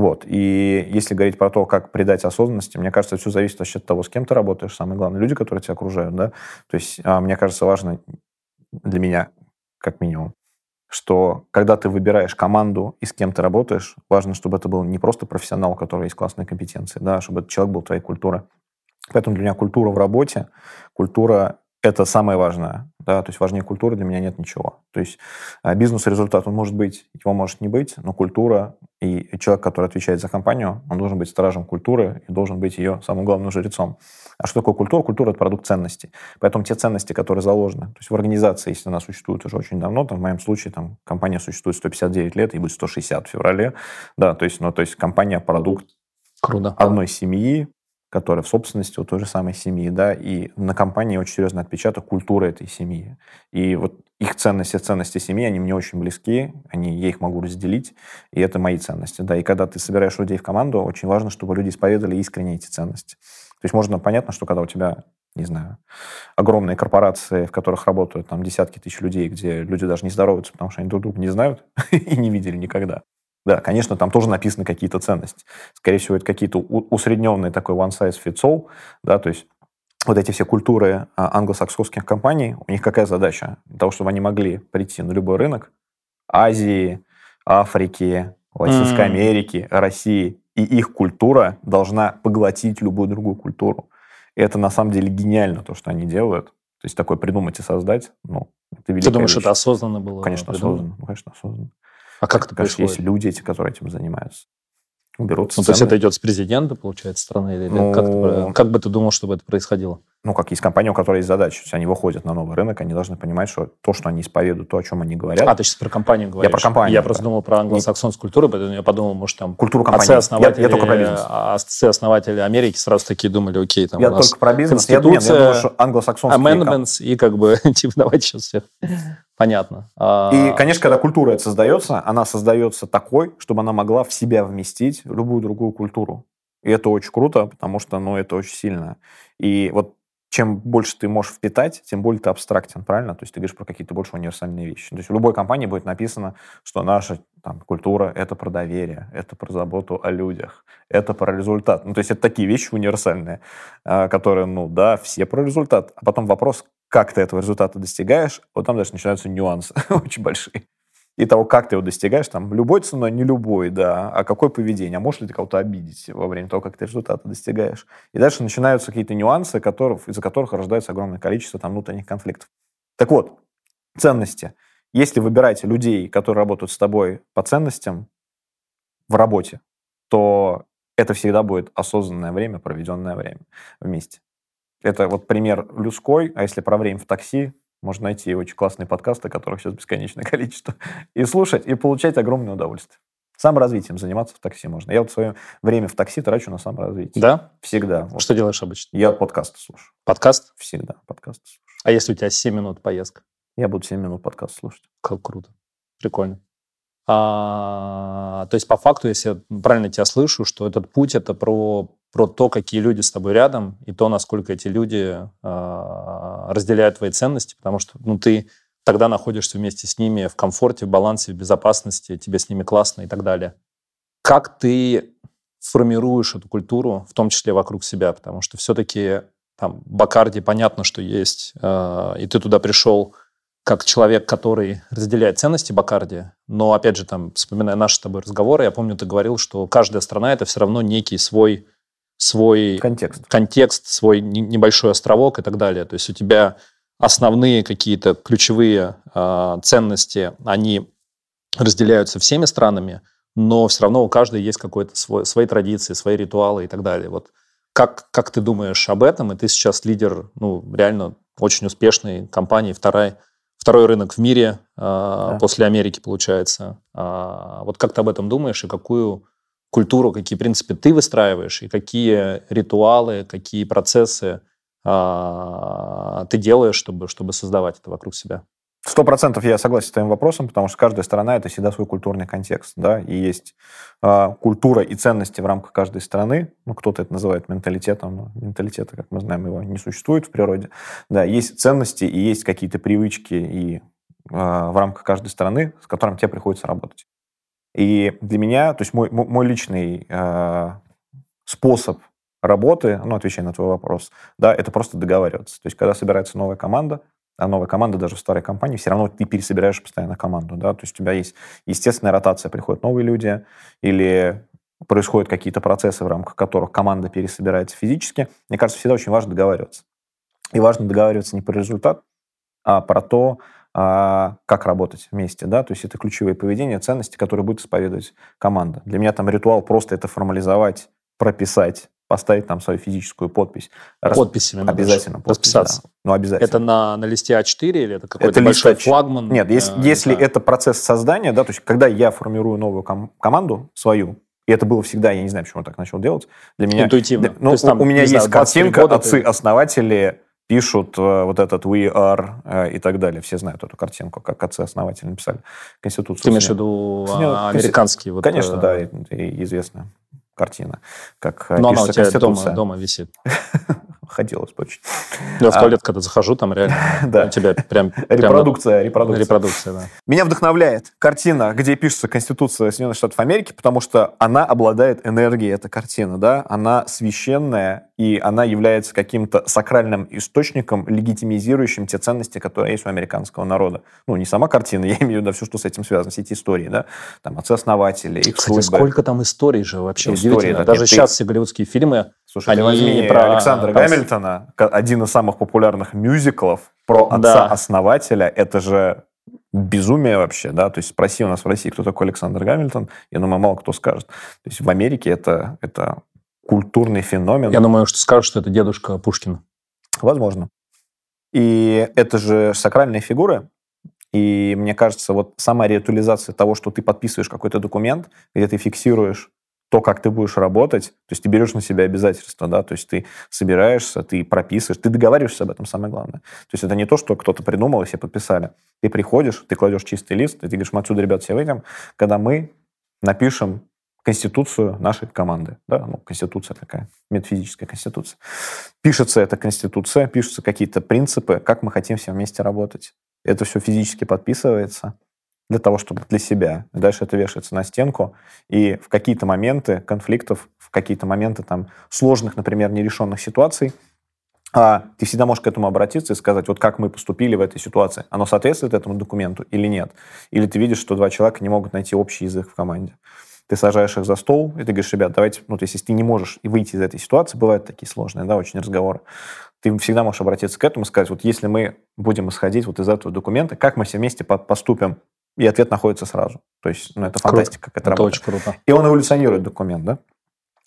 Вот. И если говорить про то, как придать осознанности, мне кажется, все зависит вообще от того, с кем ты работаешь. Самое главное, люди, которые тебя окружают, да. То есть, а, мне кажется, важно для меня, как минимум, что когда ты выбираешь команду и с кем ты работаешь, важно, чтобы это был не просто профессионал, у которого есть классные компетенции, да, а чтобы этот человек был твоей культурой. Поэтому для меня культура в работе, культура это самое важное. Да? То есть важнее культуры для меня нет ничего. То есть а, бизнес-результат, он может быть, его может не быть, но культура и человек, который отвечает за компанию, он должен быть стражем культуры и должен быть ее самым главным жрецом. А что такое культура? Культура – это продукт ценностей. Поэтому те ценности, которые заложены, то есть в организации, если она существует уже очень давно, там, в моем случае там, компания существует 159 лет, и будет 160 в феврале, да, то есть, ну, то есть компания – продукт Круто. одной семьи, которая в собственности у той же самой семьи, да, и на компании очень серьезный отпечаток культуры этой семьи. И вот их ценности, ценности семьи, они мне очень близки, они, я их могу разделить, и это мои ценности, да. И когда ты собираешь людей в команду, очень важно, чтобы люди исповедовали искренне эти ценности. То есть можно понятно, что когда у тебя не знаю, огромные корпорации, в которых работают там десятки тысяч людей, где люди даже не здороваются, потому что они друг друга не знают и не видели никогда. Да, конечно, там тоже написаны какие-то ценности. Скорее всего, это какие-то усредненные такой one size fits all, да, то есть вот эти все культуры а, англосаксонских компаний, у них какая задача? Для того, чтобы они могли прийти на любой рынок Азии, Африки, Латинской mm. Америки, России, и их культура должна поглотить любую другую культуру. И это на самом деле гениально, то, что они делают. То есть такое придумать и создать, ну,
это Ты думаешь, вещь. это осознанно было?
Конечно, придумано? осознанно. Конечно, осознанно.
А как это происходит?
Есть люди эти, которые этим занимаются.
Берут ну, то есть это идет с президента, получается, страны? Или ну, как, как бы ты думал, чтобы это происходило?
Ну, как есть компания, у которой есть задача. То есть они выходят на новый рынок, они должны понимать, что то, что они исповедуют, то, о чем они говорят...
А, ты сейчас про компанию говоришь?
Я про компанию.
Я просто думал про англосаксонскую культуру, поэтому я подумал, может, там...
Культуру компании.
Отцы-основатели, я, я только про бизнес. Отцы-основатели Америки сразу такие думали, окей, там
Я только про бизнес. Я, нет, я думаю, что англосаксонские...
Amendments, и как бы, типа, давайте сейчас всех Понятно.
А, и, конечно, когда культура это создается, она создается такой, чтобы она могла в себя вместить любую другую культуру. И это очень круто, потому что, ну, это очень сильно. И вот чем больше ты можешь впитать, тем более ты абстрактен, правильно? То есть ты говоришь про какие-то больше универсальные вещи. То есть в любой компании будет написано, что наша там, культура — это про доверие, это про заботу о людях, это про результат. Ну, то есть это такие вещи универсальные, а, которые, ну да, все про результат. А потом вопрос, как ты этого результата достигаешь, вот там дальше начинаются нюансы очень большие. И того, как ты его достигаешь, там, любой ценой, не любой, да, а какое поведение, а можешь ли ты кого-то обидеть во время того, как ты результаты достигаешь. И дальше начинаются какие-то нюансы, которых, из-за которых рождается огромное количество там внутренних конфликтов. Так вот, ценности. Если выбирать людей, которые работают с тобой по ценностям в работе, то это всегда будет осознанное время, проведенное время вместе. Это вот пример людской, а если про время в такси, можно найти очень классные подкасты, которых сейчас бесконечное количество, и слушать, и получать огромное удовольствие. Саморазвитием заниматься в такси можно. Я вот свое время в такси трачу на саморазвитие.
Да?
Всегда.
Что делаешь обычно?
Я подкасты слушаю.
Подкаст?
Всегда подкасты слушаю.
А если у тебя 7 минут поездка?
Я буду 7 минут подкаст слушать.
Как круто. Прикольно. А, то есть, по факту, если я правильно тебя слышу, что этот путь это про, про то, какие люди с тобой рядом, и то, насколько эти люди а, разделяют твои ценности, потому что ну, ты тогда находишься вместе с ними в комфорте, в балансе, в безопасности, тебе с ними классно и так далее. Как ты формируешь эту культуру, в том числе вокруг себя, потому что все-таки там Бакарди понятно, что есть, э, и ты туда пришел как человек, который разделяет ценности Бакарди, но, опять же, там, вспоминая наши с тобой разговоры, я помню, ты говорил, что каждая страна – это все равно некий свой, свой
контекст.
контекст, свой небольшой островок и так далее. То есть у тебя основные какие-то ключевые э, ценности, они разделяются всеми странами, но все равно у каждой есть какой-то свой, свои традиции, свои ритуалы и так далее. Вот как, как ты думаешь об этом? И ты сейчас лидер, ну, реально очень успешной компании, вторая второй рынок в мире э, да. после Америки, получается. А, вот как ты об этом думаешь и какую культуру, какие принципы ты выстраиваешь и какие ритуалы, какие процессы а, ты делаешь, чтобы, чтобы создавать это вокруг себя.
Сто процентов я согласен с твоим вопросом, потому что каждая страна это всегда свой культурный контекст, да, и есть э, культура и ценности в рамках каждой страны. Ну, кто-то это называет менталитетом, менталитета, как мы знаем, его не существует в природе. Да, есть ценности и есть какие-то привычки и э, в рамках каждой страны, с которым тебе приходится работать. И для меня, то есть мой, мой личный э, способ работы, ну, отвечая на твой вопрос, да, это просто договариваться. То есть, когда собирается новая команда, а новая команда даже в старой компании, все равно ты пересобираешь постоянно команду, да, то есть у тебя есть естественная ротация, приходят новые люди, или происходят какие-то процессы, в рамках которых команда пересобирается физически. Мне кажется, всегда очень важно договариваться. И важно договариваться не про результат, а про то, как работать вместе, да, то есть это ключевые поведения, ценности, которые будет исповедовать команда. Для меня там ритуал просто это формализовать, прописать, поставить там свою физическую подпись.
Подписями
Обязательно.
Подпись, расписаться. Да.
Ну, обязательно.
Это на, на листе А4 или это какой-то это большой лист... флагман?
Нет, если, э, если да. это процесс создания, да, то есть когда я формирую новую ком- команду свою, и это было всегда, я не знаю, почему я так начал делать, для меня...
Интуитивно.
Ну, есть, там, у меня есть знаю, картинка, отцы-основатели пишут э, вот этот «we are» э, и так далее. Все знают эту картинку, как отцы-основатели написали Конституцию.
Ты имеешь в виду а, американские? Вот,
Конечно, э... да, известно картина, как
Но она у тебя дома, дома висит.
Хотелось бы очень.
Я в а, туалет, когда захожу, там реально да. у тебя прям...
Репродукция, репродукция.
Репродукция, да.
Меня вдохновляет картина, где пишется Конституция Соединенных Штатов Америки, потому что она обладает энергией, эта картина, да, она священная, и она является каким-то сакральным источником, легитимизирующим те ценности, которые есть у американского народа. Ну, не сама картина, я имею в виду все, что с этим связано, все эти истории, да, там, отцы-основатели, их
Кстати, судьбы. сколько там историй же вообще, истории, удивительно. Да, Даже сейчас ты... все голливудские фильмы,
Слушай, они возьми про Александра Гамильтона, один из самых популярных мюзиклов про отца-основателя, это же безумие вообще, да, то есть спроси у нас в России, кто такой Александр Гамильтон, я думаю, мало кто скажет. То есть в Америке это, это культурный феномен.
Я думаю, что скажут, что это дедушка Пушкина.
Возможно. И это же сакральные фигуры. И мне кажется, вот сама реактуализация того, что ты подписываешь какой-то документ, где ты фиксируешь то, как ты будешь работать, то есть ты берешь на себя обязательства, да, то есть ты собираешься, ты прописываешь, ты договариваешься об этом, самое главное. То есть это не то, что кто-то придумал и все подписали. Ты приходишь, ты кладешь чистый лист, и ты говоришь, мы отсюда, ребят, все выйдем, когда мы напишем конституцию нашей команды. Да? Ну, конституция такая, метафизическая конституция. Пишется эта конституция, пишутся какие-то принципы, как мы хотим все вместе работать. Это все физически подписывается для того, чтобы для себя. Дальше это вешается на стенку. И в какие-то моменты конфликтов, в какие-то моменты там сложных, например, нерешенных ситуаций, а ты всегда можешь к этому обратиться и сказать, вот как мы поступили в этой ситуации. Оно соответствует этому документу или нет? Или ты видишь, что два человека не могут найти общий язык в команде ты сажаешь их за стол, и ты говоришь, ребят, давайте, ну, то есть, если ты не можешь выйти из этой ситуации, бывают такие сложные, да, очень разговоры, ты всегда можешь обратиться к этому и сказать, вот если мы будем исходить вот из этого документа, как мы все вместе поступим? И ответ находится сразу. То есть, ну, это фантастика,
как это, это работает. очень круто.
И он эволюционирует, документ, да?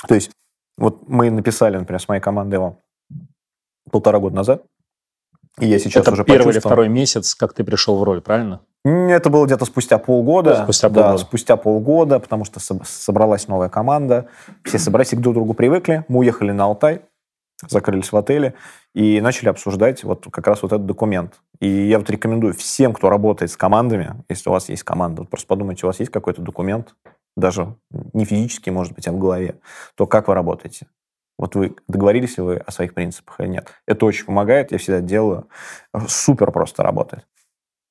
То есть, вот мы написали, например, с моей командой его полтора года назад, и я сейчас
это
уже
первый или второй месяц, как ты пришел в роль, правильно?
Это было где-то спустя полгода.
Спустя полгода.
Да, спустя полгода, потому что собралась новая команда. Все собрались и друг к другу привыкли. Мы уехали на Алтай, закрылись в отеле и начали обсуждать вот как раз вот этот документ. И я вот рекомендую всем, кто работает с командами, если у вас есть команда, вот просто подумайте, у вас есть какой-то документ, даже не физически, может быть, а в голове, то как вы работаете? Вот вы договорились ли вы о своих принципах или нет? Это очень помогает, я всегда делаю. Супер просто работает.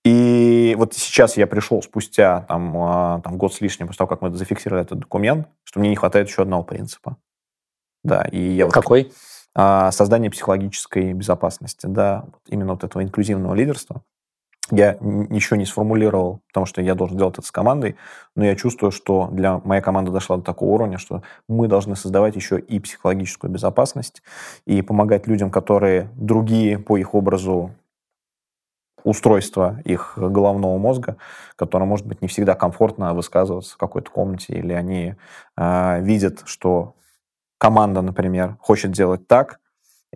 И вот сейчас я пришел спустя там, а, там, год с лишним после того, как мы зафиксировали этот документ, что мне не хватает еще одного принципа. Да, и я вот,
Какой?
А, создание психологической безопасности, да, именно вот этого инклюзивного лидерства. Я ничего не сформулировал, потому что я должен делать это с командой, но я чувствую, что для моей команды дошла до такого уровня, что мы должны создавать еще и психологическую безопасность и помогать людям, которые другие по их образу устройство их головного мозга, которое может быть не всегда комфортно высказываться в какой-то комнате, или они э, видят, что команда, например, хочет делать так,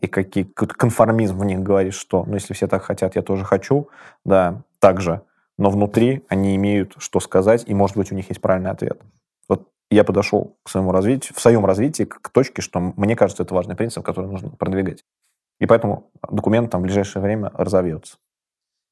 и какие, конформизм в них говорит, что, ну, если все так хотят, я тоже хочу, да, так же, но внутри они имеют что сказать, и, может быть, у них есть правильный ответ. Вот я подошел к своему развитию, в своем развитии к точке, что мне кажется, это важный принцип, который нужно продвигать. И поэтому документ там в ближайшее время разовьется.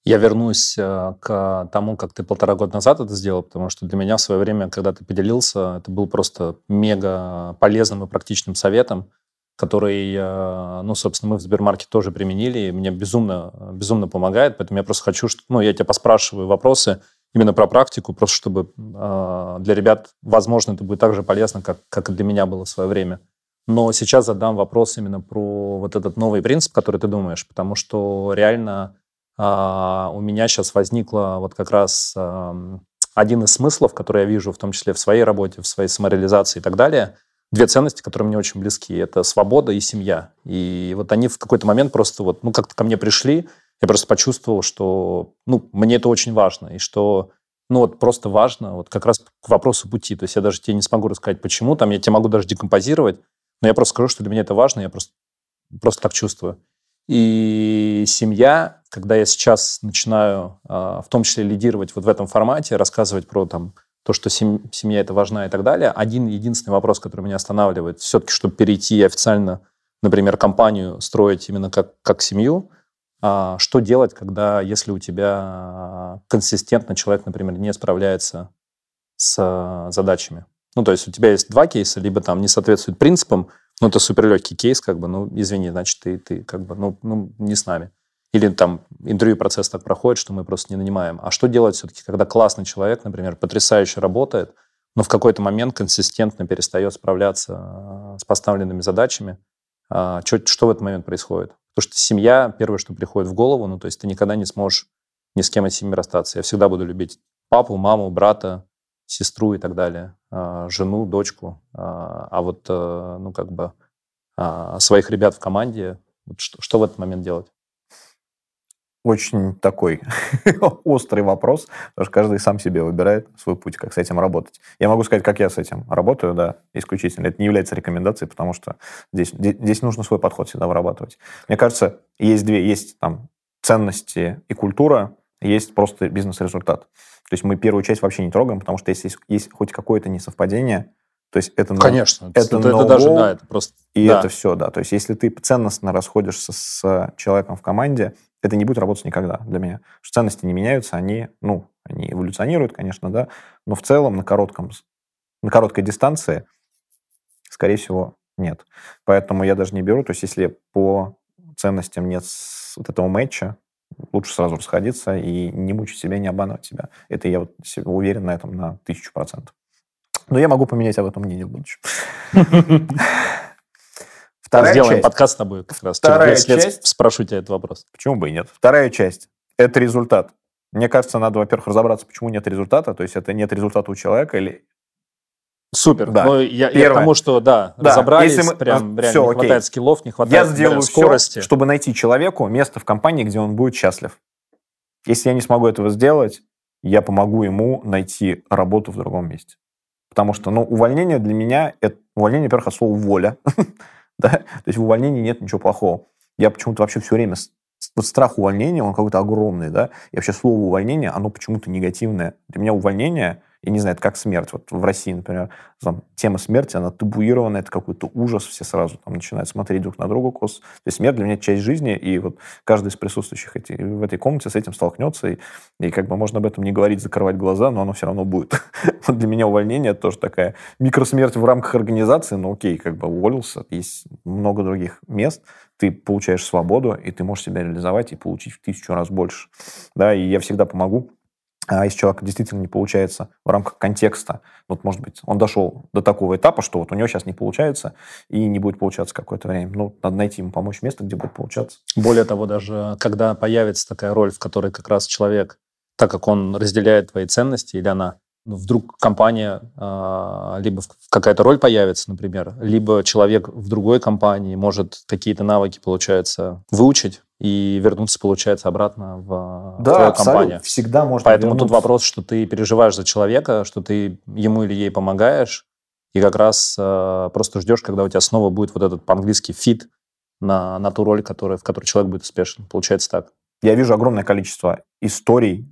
Я вернусь э, к тому, как ты полтора года назад это сделал, потому что для меня в свое время, когда ты поделился, это был просто мега полезным и практичным советом, который, э, ну, собственно, мы в Сбермарке тоже применили, и мне безумно, безумно помогает, поэтому я просто хочу, что, ну, я тебя поспрашиваю вопросы именно про практику, просто чтобы э, для ребят, возможно, это будет так же полезно, как, как и для меня было в свое время. Но сейчас задам вопрос именно про вот этот новый принцип, который ты думаешь, потому что реально а, у меня сейчас возникло вот как раз один из смыслов, который я вижу в том числе в своей работе, в своей самореализации и так далее. Две ценности, которые мне очень близки. Это свобода и семья. И вот они в какой-то момент просто вот, ну, как-то ко мне пришли, я просто почувствовал, что, ну, мне это очень важно, и что, ну, вот просто важно, вот как раз к вопросу пути. То есть я даже тебе не смогу рассказать, почему, там я тебе могу даже декомпозировать, но я просто скажу, что для меня это важно, я просто, просто так чувствую. И семья, когда я сейчас начинаю, а, в том числе, лидировать вот в этом формате, рассказывать про там, то, что семья это важна и так далее, один единственный вопрос, который меня останавливает, все-таки, чтобы перейти официально, например, компанию строить именно как, как семью, а, что делать, когда, если у тебя консистентно человек, например, не справляется с задачами? Ну, то есть у тебя есть два кейса, либо там не соответствует принципам, ну, это супер легкий кейс, как бы, ну, извини, значит, ты, ты как бы, ну, ну, не с нами. Или там интервью процесс так проходит, что мы просто не нанимаем. А что делать все-таки, когда классный человек, например, потрясающе работает, но в какой-то момент консистентно перестает справляться а, с поставленными задачами? А, что, что в этот момент происходит? Потому что семья, первое, что приходит в голову, ну, то есть ты никогда не сможешь ни с кем из семьи расстаться. Я всегда буду любить папу, маму, брата, сестру и так далее, а, жену, дочку. А, а вот, э, ну, как бы а, своих ребят в команде, вот что, что в этот момент делать?
Очень такой острый вопрос, потому что каждый сам себе выбирает свой путь, как с этим работать. Я могу сказать, как я с этим работаю, да, исключительно. Это не является рекомендацией, потому что здесь, здесь нужно свой подход всегда вырабатывать. Мне кажется, есть две, есть там ценности и культура, есть просто бизнес-результат. То есть мы первую часть вообще не трогаем, потому что если есть, есть хоть какое-то несовпадение, то есть это...
Конечно.
Это, это,
это даже, да, это просто...
И да. это все, да. То есть если ты ценностно расходишься с человеком в команде, это не будет работать никогда для меня. Потому что ценности не меняются, они, ну, они эволюционируют, конечно, да, но в целом на коротком, на короткой дистанции, скорее всего, нет. Поэтому я даже не беру. То есть если по ценностям нет вот этого матча, лучше сразу расходиться и не мучить себя, не обманывать себя. Это я вот уверен на этом на тысячу процентов. Но я могу поменять об этом мнение в будущем.
Вторая Сделаем часть. подкаст с тобой как раз.
Вторая Через часть. лет
спрошу тебя этот вопрос.
Почему бы и нет? Вторая часть – это результат. Мне кажется, надо, во-первых, разобраться, почему нет результата. То есть это нет результата у человека или
Супер. Да. Но я, я к тому, что да, да. разобрались, Если мы... прям реально все, не окей. хватает скиллов, не хватает
я сделаю скорости. Все, чтобы найти человеку место в компании, где он будет счастлив. Если я не смогу этого сделать, я помогу ему найти работу в другом месте. Потому что, ну, увольнение для меня, это увольнение, во-первых, от слова воля. да? То есть в увольнении нет ничего плохого. Я почему-то вообще все время вот страх увольнения, он какой-то огромный, да, и вообще слово увольнение, оно почему-то негативное. Для меня увольнение я не знаю, это как смерть. Вот в России, например, там, тема смерти, она табуирована, это какой-то ужас, все сразу там начинают смотреть друг на друга кос. То есть смерть для меня часть жизни, и вот каждый из присутствующих эти, в этой комнате с этим столкнется, и, и как бы можно об этом не говорить, закрывать глаза, но оно все равно будет. вот для меня увольнение это тоже такая микросмерть в рамках организации, ну окей, как бы уволился, есть много других мест, ты получаешь свободу, и ты можешь себя реализовать и получить в тысячу раз больше. Да, и я всегда помогу а если человек действительно не получается в рамках контекста, вот, может быть, он дошел до такого этапа, что вот у него сейчас не получается и не будет получаться какое-то время. Ну, надо найти ему помочь место, где будет получаться.
Более того, даже когда появится такая роль, в которой как раз человек, так как он разделяет твои ценности или она, ну, вдруг компания а, либо какая-то роль появится, например, либо человек в другой компании может какие-то навыки, получается, выучить и вернуться, получается, обратно в
да,
твою компанию.
всегда можно
Поэтому вернуться. тут вопрос, что ты переживаешь за человека, что ты ему или ей помогаешь, и как раз э, просто ждешь, когда у тебя снова будет вот этот по-английски фит на, на ту роль, которая, в которой человек будет успешен. Получается так.
Я вижу огромное количество историй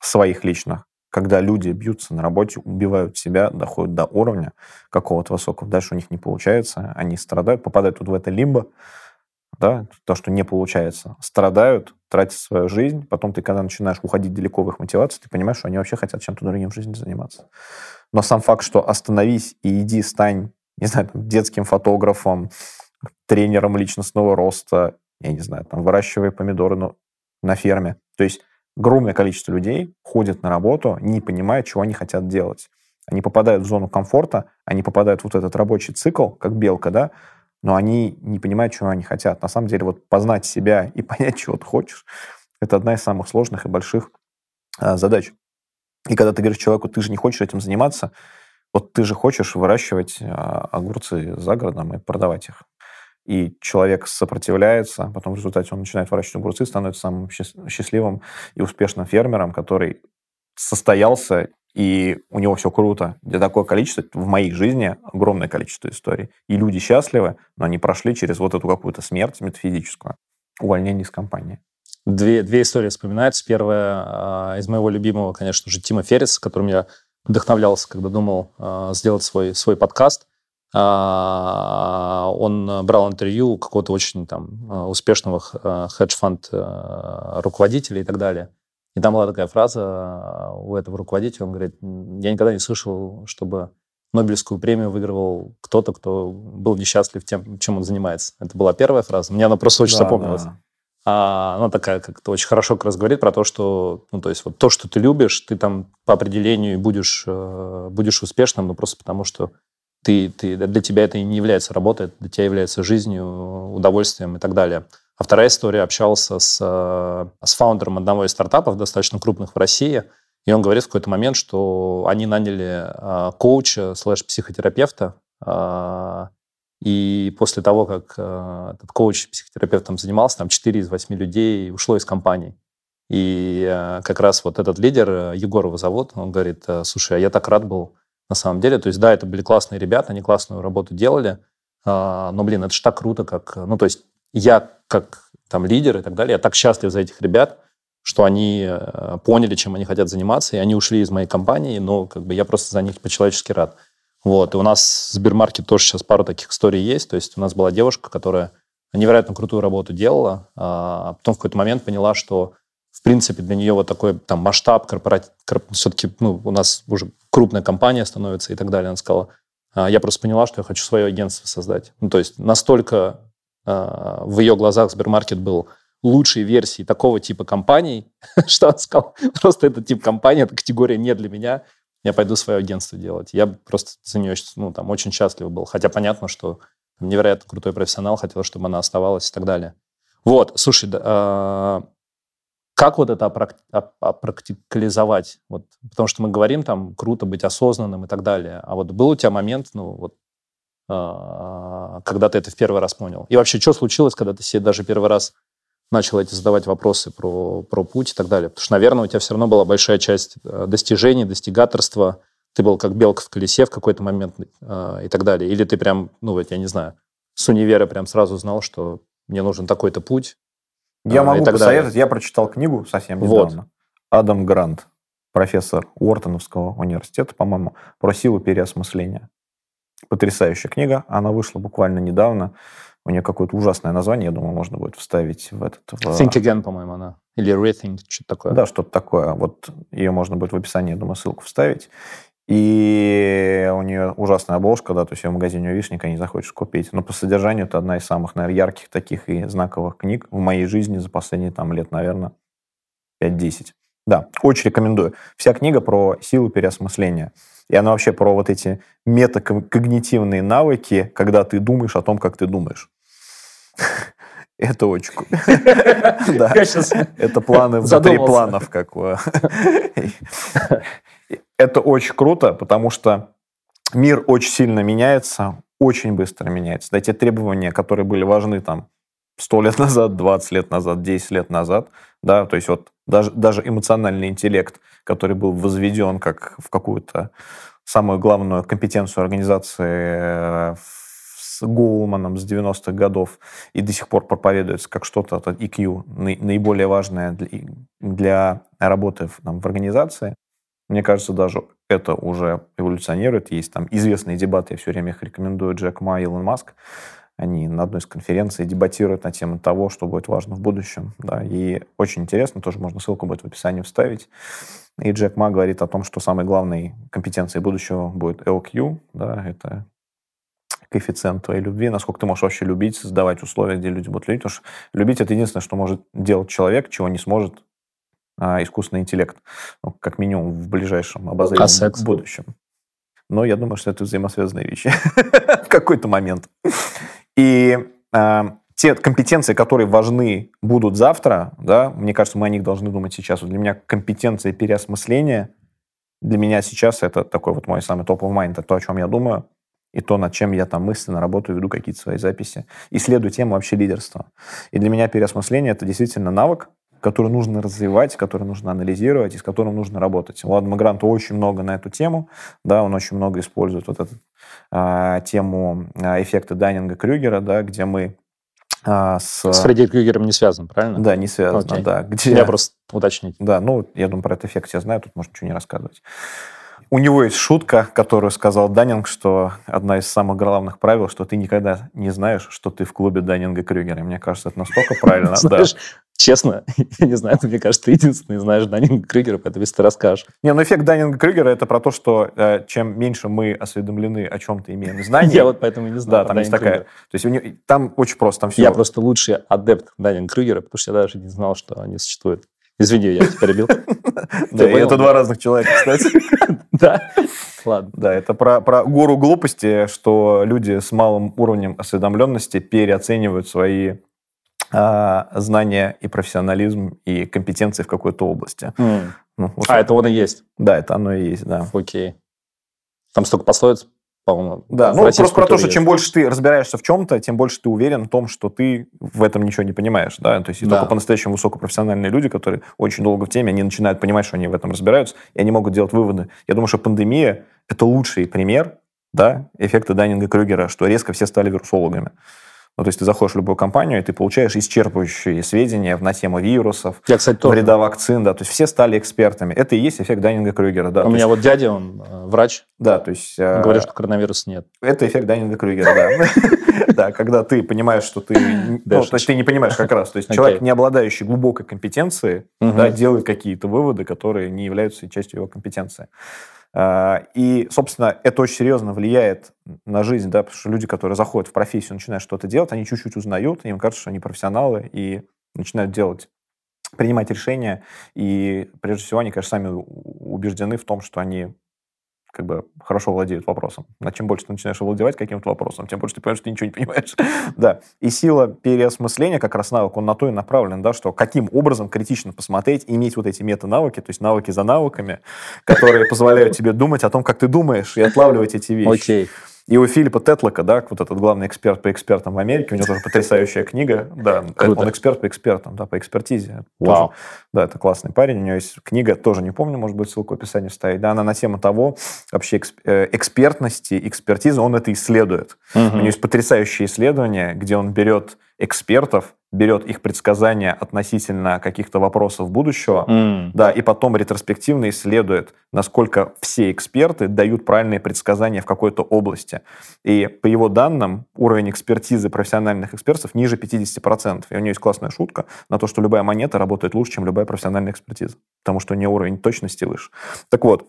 своих личных, когда люди бьются на работе, убивают себя, доходят до уровня какого-то высокого, дальше у них не получается, они страдают, попадают вот в это лимбо, да, то, что не получается, страдают, тратят свою жизнь, потом ты, когда начинаешь уходить далеко в их мотивацию, ты понимаешь, что они вообще хотят чем-то другим в жизни заниматься. Но сам факт, что остановись и иди, стань, не знаю, там, детским фотографом, тренером личностного роста, я не знаю, там, выращивая помидоры ну, на ферме. То есть огромное количество людей ходят на работу, не понимая, чего они хотят делать. Они попадают в зону комфорта, они попадают в вот этот рабочий цикл, как белка, да, но они не понимают, чего они хотят. На самом деле, вот познать себя и понять, чего ты хочешь, это одна из самых сложных и больших а, задач. И когда ты говоришь человеку, ты же не хочешь этим заниматься, вот ты же хочешь выращивать а, огурцы за городом и продавать их и человек сопротивляется, потом в результате он начинает выращивать огурцы, становится самым счастливым и успешным фермером, который состоялся, и у него все круто. Где такое количество, в моей жизни огромное количество историй. И люди счастливы, но они прошли через вот эту какую-то смерть метафизическую, увольнение из компании.
Две, две истории вспоминаются. Первая э, из моего любимого, конечно же, Тима Ферриса, которым я вдохновлялся, когда думал э, сделать свой, свой подкаст. А, он брал интервью у какого-то очень там успешного хедж-фанд руководителя и так далее. И там была такая фраза у этого руководителя, он говорит, я никогда не слышал, чтобы Нобелевскую премию выигрывал кто-то, кто был несчастлив тем, чем он занимается. Это была первая фраза. Мне она просто очень да, запомнилась. Да. А, она такая как-то очень хорошо как раз говорит про то, что, ну, то есть вот то, что ты любишь, ты там по определению будешь, э, будешь успешным, но просто потому что ты, ты, для тебя это не является работой, для тебя является жизнью, удовольствием и так далее. А вторая история, общался с, э, с фаундером одного из стартапов, достаточно крупных в России, и он говорит в какой-то момент, что они наняли э, коуча слэш-психотерапевта, э, и после того, как этот коуч психотерапевтом занимался, там 4 из 8 людей ушло из компании. И как раз вот этот лидер, Егорова зовут, он говорит, слушай, а я так рад был, на самом деле. То есть, да, это были классные ребята, они классную работу делали, но, блин, это же так круто, как... Ну, то есть я как там лидер и так далее, я так счастлив за этих ребят, что они э, поняли, чем они хотят заниматься, и они ушли из моей компании, но как бы я просто за них по-человечески рад. Вот, и у нас в Сбермаркет тоже сейчас пару таких историй есть, то есть у нас была девушка, которая невероятно крутую работу делала, а потом в какой-то момент поняла, что в принципе, для нее вот такой там масштаб корпоратив, все-таки ну, у нас уже крупная компания становится и так далее. Она сказала, «А, я просто поняла, что я хочу свое агентство создать. Ну, то есть настолько в ее глазах Сбермаркет был лучшей версией такого типа компаний, что он сказал, просто этот тип компании, эта категория не для меня, я пойду свое агентство делать. Я просто за нее ну, там, очень счастлив был. Хотя понятно, что невероятно крутой профессионал, хотел, чтобы она оставалась и так далее. Вот, слушай, а, как вот это опрактикализовать? Вот, потому что мы говорим, там, круто быть осознанным и так далее. А вот был у тебя момент, ну, вот, э, когда ты это в первый раз понял? И вообще, что случилось, когда ты себе даже первый раз начал эти задавать вопросы про, про путь и так далее? Потому что, наверное, у тебя все равно была большая часть э, достижений, достигаторства. Ты был как белка в колесе в какой-то момент э, и так далее. Или ты прям, ну, вот, я не знаю, с универа прям сразу знал, что мне нужен такой-то путь,
я а, могу посоветовать, я прочитал книгу совсем недавно. Вот. Адам Грант, профессор Уортоновского университета, по-моему, про силу переосмысления. Потрясающая книга, она вышла буквально недавно. У нее какое-то ужасное название, я думаю, можно будет вставить в этот... В...
Think Again, по-моему, она. Или Rethink, что-то такое.
Да, что-то такое. Вот ее можно будет в описании, я думаю, ссылку вставить. И у нее ужасная обложка, да, то есть ее в магазине увидишь, никогда не захочешь купить. Но по содержанию это одна из самых, наверное, ярких таких и знаковых книг в моей жизни за последние там лет, наверное, 5-10. Да, очень рекомендую. Вся книга про силу переосмысления. И она вообще про вот эти метакогнитивные навыки, когда ты думаешь о том, как ты думаешь. Это очень Да. Это планы внутри планов, как Это очень круто, потому что мир очень сильно меняется, очень быстро меняется. Да, те требования, которые были важны там 100 лет назад, 20 лет назад, 10 лет назад, да, то есть вот даже, даже эмоциональный интеллект, который был возведен как в какую-то самую главную компетенцию организации э, с Гоулманом с 90-х годов и до сих пор проповедуется как что-то, это EQ, наиболее важное для, для работы в, там, в организации, Мне кажется, даже это уже эволюционирует. Есть там известные дебаты, я все время их рекомендую, Джек Ма и Илон Маск. Они на одной из конференций дебатируют на тему того, что будет важно в будущем. Да, и очень интересно, тоже можно ссылку будет в описании вставить. И Джек Ма говорит о том, что самой главной компетенцией будущего будет LQ, да, это коэффициент твоей любви, насколько ты можешь вообще любить, создавать условия, где люди будут любить. Потому что любить — это единственное, что может делать человек, чего не сможет а, искусственный интеллект, ну, как минимум в ближайшем обозримом а будущем. Но я думаю, что это взаимосвязанные вещи в какой-то момент. И э, те компетенции, которые важны будут завтра, да, мне кажется, мы о них должны думать сейчас. Вот для меня компетенция переосмысления, для меня сейчас это такой вот мой самый топ of mind, это то, о чем я думаю, и то, над чем я там мысленно работаю, веду какие-то свои записи, исследую тему вообще лидерства. И для меня переосмысление — это действительно навык, который нужно развивать, который нужно анализировать и с которым нужно работать. Влад Магрант очень много на эту тему, да, он очень много использует вот эту а, тему а, эффекта Дайнинга-Крюгера, да, где мы
а, с... С Фредди Крюгером не связан, правильно?
Да, не связано, Окей. да.
Где... Я просто уточнить.
Да, ну, я думаю, про этот эффект я знаю, тут можно ничего не рассказывать. У него есть шутка, которую сказал Даннинг, что одна из самых главных правил, что ты никогда не знаешь, что ты в клубе Даннинга Крюгера. И мне кажется, это настолько правильно.
Знаешь, честно, я не знаю, мне кажется, ты единственный знаешь Даннинга Крюгера, поэтому если ты расскажешь.
Не, ну эффект Даннинга Крюгера это про то, что э, чем меньше мы осведомлены о чем-то имеем знания.
Я вот поэтому не знаю.
Да, там есть такая. То есть там очень просто, там все.
Я просто лучший адепт Даннинга Крюгера, потому что я даже не знал, что они существуют. Извини, я тебя перебил.
Да, это два разных человека, кстати.
Да? Ладно.
Да, это про, про гору глупости, что люди с малым уровнем осведомленности переоценивают свои знания и профессионализм и компетенции в какой-то области.
Mm. Ну, вот а, это он и есть?
Да, это оно и есть, да.
Окей. Там столько пословиц
по-моему. Да, ну просто про то, что чем больше ты разбираешься в чем-то, тем больше ты уверен в том, что ты в этом ничего не понимаешь, да, то есть и да. только по-настоящему высокопрофессиональные люди, которые очень долго в теме, они начинают понимать, что они в этом разбираются, и они могут делать выводы. Я думаю, что пандемия – это лучший пример, да, эффекта Даннинга-Крюгера, что резко все стали вирусологами. Ну, то есть ты заходишь в любую компанию, и ты получаешь исчерпывающие сведения на тему вирусов,
Я, кстати, тоже.
вреда вакцин, да, то есть все стали экспертами. Это и есть эффект Дайнинга-Крюгера, да.
У меня есть... вот дядя, он э, врач.
Да, то есть...
Э, говорит, что коронавируса нет.
Это эффект Дайнинга-Крюгера, да. Да, когда ты понимаешь, что ты... Ну, то есть ты не понимаешь как раз. То есть человек, не обладающий глубокой компетенцией, делает какие-то выводы, которые не являются частью его компетенции. А, и, собственно, это очень серьезно влияет на жизнь, да, потому что люди, которые заходят в профессию, начинают что-то делать, они чуть-чуть узнают, им кажется, что они профессионалы, и начинают делать принимать решения, и прежде всего они, конечно, сами убеждены в том, что они как бы хорошо владеют вопросом. А чем больше ты начинаешь овладевать каким-то вопросом, тем больше ты понимаешь, что ты ничего не понимаешь. да. И сила переосмысления, как раз навык, он на то и направлен, да, что каким образом критично посмотреть, иметь вот эти мета-навыки, то есть навыки за навыками, которые позволяют тебе думать о том, как ты думаешь, и отлавливать эти вещи.
Okay.
И у Филиппа Тетлока, да, вот этот главный эксперт по экспертам в Америке, у него тоже потрясающая книга, да, Круто. он эксперт по экспертам, да, по экспертизе.
Вау.
Тоже, да, это классный парень, у него есть книга, тоже не помню, может быть, ссылку в описании вставить, да, она на тему того, вообще э, экспертности, экспертизы, он это исследует. Угу. У него есть потрясающее исследование, где он берет экспертов, берет их предсказания относительно каких-то вопросов будущего, mm. да, и потом ретроспективно исследует, насколько все эксперты дают правильные предсказания в какой-то области. И по его данным, уровень экспертизы профессиональных экспертов ниже 50%. И у него есть классная шутка на то, что любая монета работает лучше, чем любая профессиональная экспертиза, потому что у нее уровень точности выше. Так вот,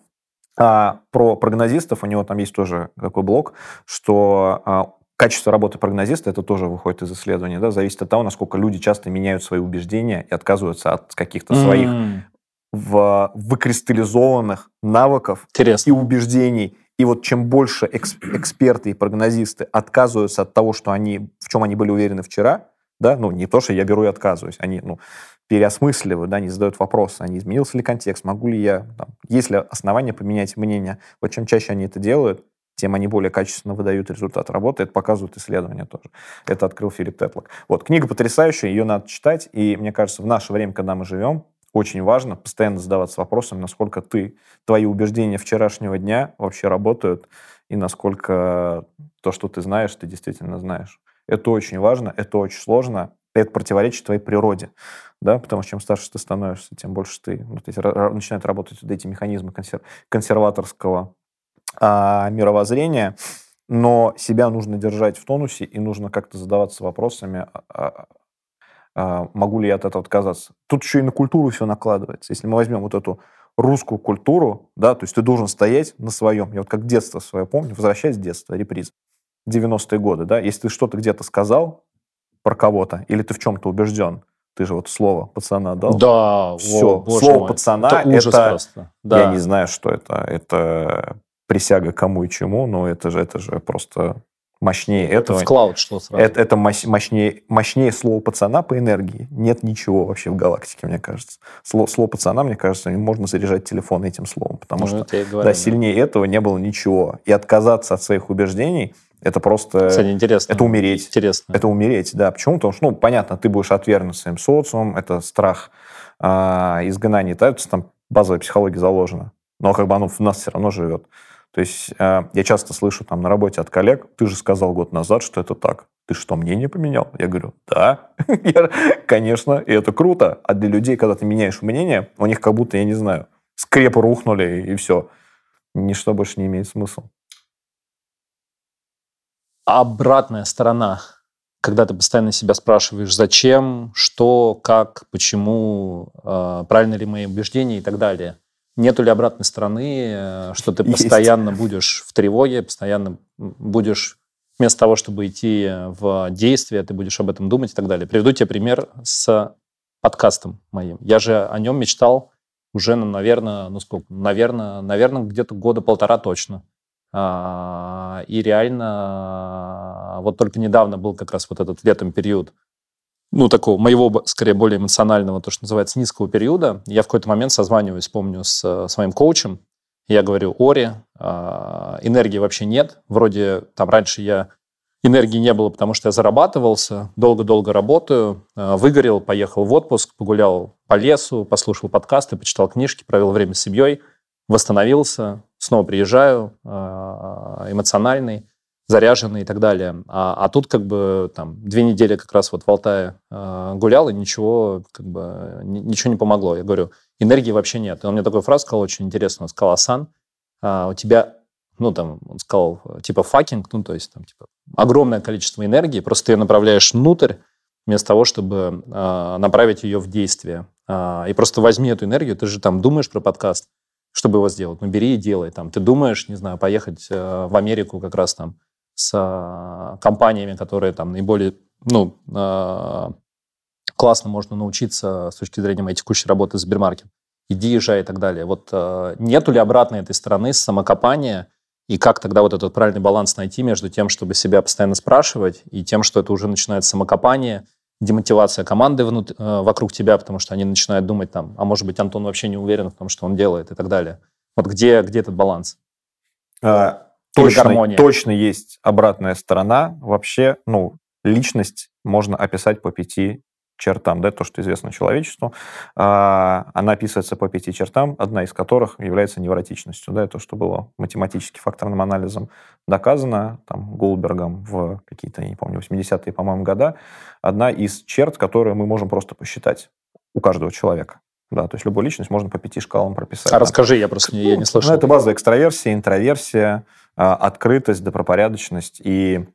а про прогнозистов у него там есть тоже такой блок, что а, Качество работы прогнозиста, это тоже выходит из исследования, да, зависит от того, насколько люди часто меняют свои убеждения и отказываются от каких-то mm. своих в, выкристаллизованных навыков
Интересно.
и убеждений. И вот чем больше эксп, эксперты и прогнозисты отказываются от того, что они, в чем они были уверены вчера, да, ну, не то, что я беру и отказываюсь, они, ну, переосмысливают, да, они задают вопросы, они изменился ли контекст, могу ли я, там, есть ли основания поменять мнение. Вот чем чаще они это делают, тем они более качественно выдают результат работы. Это показывают исследования тоже. Это открыл Филипп Тетлок. Вот, книга потрясающая, ее надо читать, и мне кажется, в наше время, когда мы живем, очень важно постоянно задаваться вопросом, насколько ты, твои убеждения вчерашнего дня вообще работают, и насколько то, что ты знаешь, ты действительно знаешь. Это очень важно, это очень сложно. это противоречит твоей природе, да, потому что чем старше ты становишься, тем больше ты, то есть, начинают работать вот эти механизмы консер, консерваторского а, мировоззрения, но себя нужно держать в тонусе и нужно как-то задаваться вопросами, а, а, а, могу ли я от этого отказаться. Тут еще и на культуру все накладывается. Если мы возьмем вот эту русскую культуру, да, то есть ты должен стоять на своем. Я вот как детство свое помню, возвращаясь в детство, реприз, 90-е годы, да, если ты что-то где-то сказал про кого-то, или ты в чем-то убежден, ты же вот слово пацана дал.
Да,
все. О, слово мой. пацана это, это да. я не знаю, что это. Это присяга кому и чему, но это же, это же просто мощнее это этого.
В клауд что сразу.
Это, это мощнее, мощнее слова пацана по энергии. Нет ничего вообще в галактике, мне кажется. Слово, слово пацана, мне кажется, можно заряжать телефон этим словом, потому ну, что говорю, да, сильнее этого не было ничего. И отказаться от своих убеждений это просто...
Кстати, интересно.
Это умереть.
Интересно.
Это умереть, да. Почему? Потому что, ну, понятно, ты будешь отвергнут своим социумом, это страх э, изгнания, да, там базовая психология заложена. Но как бы оно в нас все равно живет. То есть э, я часто слышу там на работе от коллег, ты же сказал год назад, что это так. Ты что, мнение поменял? Я говорю, да, конечно, и это круто. А для людей, когда ты меняешь мнение, у них как будто, я не знаю, скрепы рухнули, и все. Ничто больше не имеет смысла.
Обратная сторона, когда ты постоянно себя спрашиваешь, зачем, что, как, почему, э, правильно ли мои убеждения и так далее – Нету ли обратной стороны, э, что ты Есть. постоянно будешь в тревоге, постоянно будешь вместо того, чтобы идти в действие, ты будешь об этом думать и так далее. Приведу тебе пример с подкастом моим. Я же о нем мечтал уже, ну, наверное, ну сколько? Наверное, наверное где-то года полтора точно. А, и реально вот только недавно был как раз вот этот летом период ну, такого моего, скорее, более эмоционального, то, что называется, низкого периода, я в какой-то момент созваниваюсь, помню, с э, своим коучем, я говорю, Ори, а, энергии вообще нет. Вроде там раньше я энергии не было, потому что я зарабатывался, долго-долго работаю, э, выгорел, поехал в отпуск, погулял по лесу, послушал подкасты, почитал книжки, провел время с семьей, восстановился, снова приезжаю, а, эмоциональный заряженный и так далее. А, а тут как бы там две недели как раз вот в Алтае э, гулял, и ничего, как бы, ничего не помогло. Я говорю, энергии вообще нет. И он мне такой фразу сказал очень интересно. Он сказал, Асан, а, у тебя, ну там, он сказал, типа fucking, ну то есть там типа огромное количество энергии, просто ты ее направляешь внутрь, вместо того, чтобы э, направить ее в действие. Э, и просто возьми эту энергию, ты же там думаешь про подкаст, чтобы его сделать. Ну, бери и делай. Там, ты думаешь, не знаю, поехать э, в Америку как раз там с а, компаниями, которые там наиболее, ну, а, классно можно научиться с точки зрения моей текущей работы с Сбермаркет. Иди, езжай и так далее. Вот а, нету ли обратной этой стороны самокопания, и как тогда вот этот правильный баланс найти между тем, чтобы себя постоянно спрашивать, и тем, что это уже начинается самокопание, демотивация команды внут... вокруг тебя, потому что они начинают думать там, а может быть, Антон вообще не уверен в том, что он делает и так далее. Вот где, где этот баланс?
Точно, гармония. Точно есть обратная сторона. Вообще, ну, личность можно описать по пяти чертам, да, то, что известно человечеству. А, она описывается по пяти чертам, одна из которых является невротичностью, да, то, что было математически факторным анализом доказано, там, Голдбергом в какие-то, я не помню, 80-е, по-моему, года. Одна из черт, которые мы можем просто посчитать у каждого человека. Да, то есть любую личность можно по пяти шкалам прописать. А
расскажи, я просто не, я не слышал.
Ну, это базовая экстраверсия, интроверсия, открытость, добропорядочность и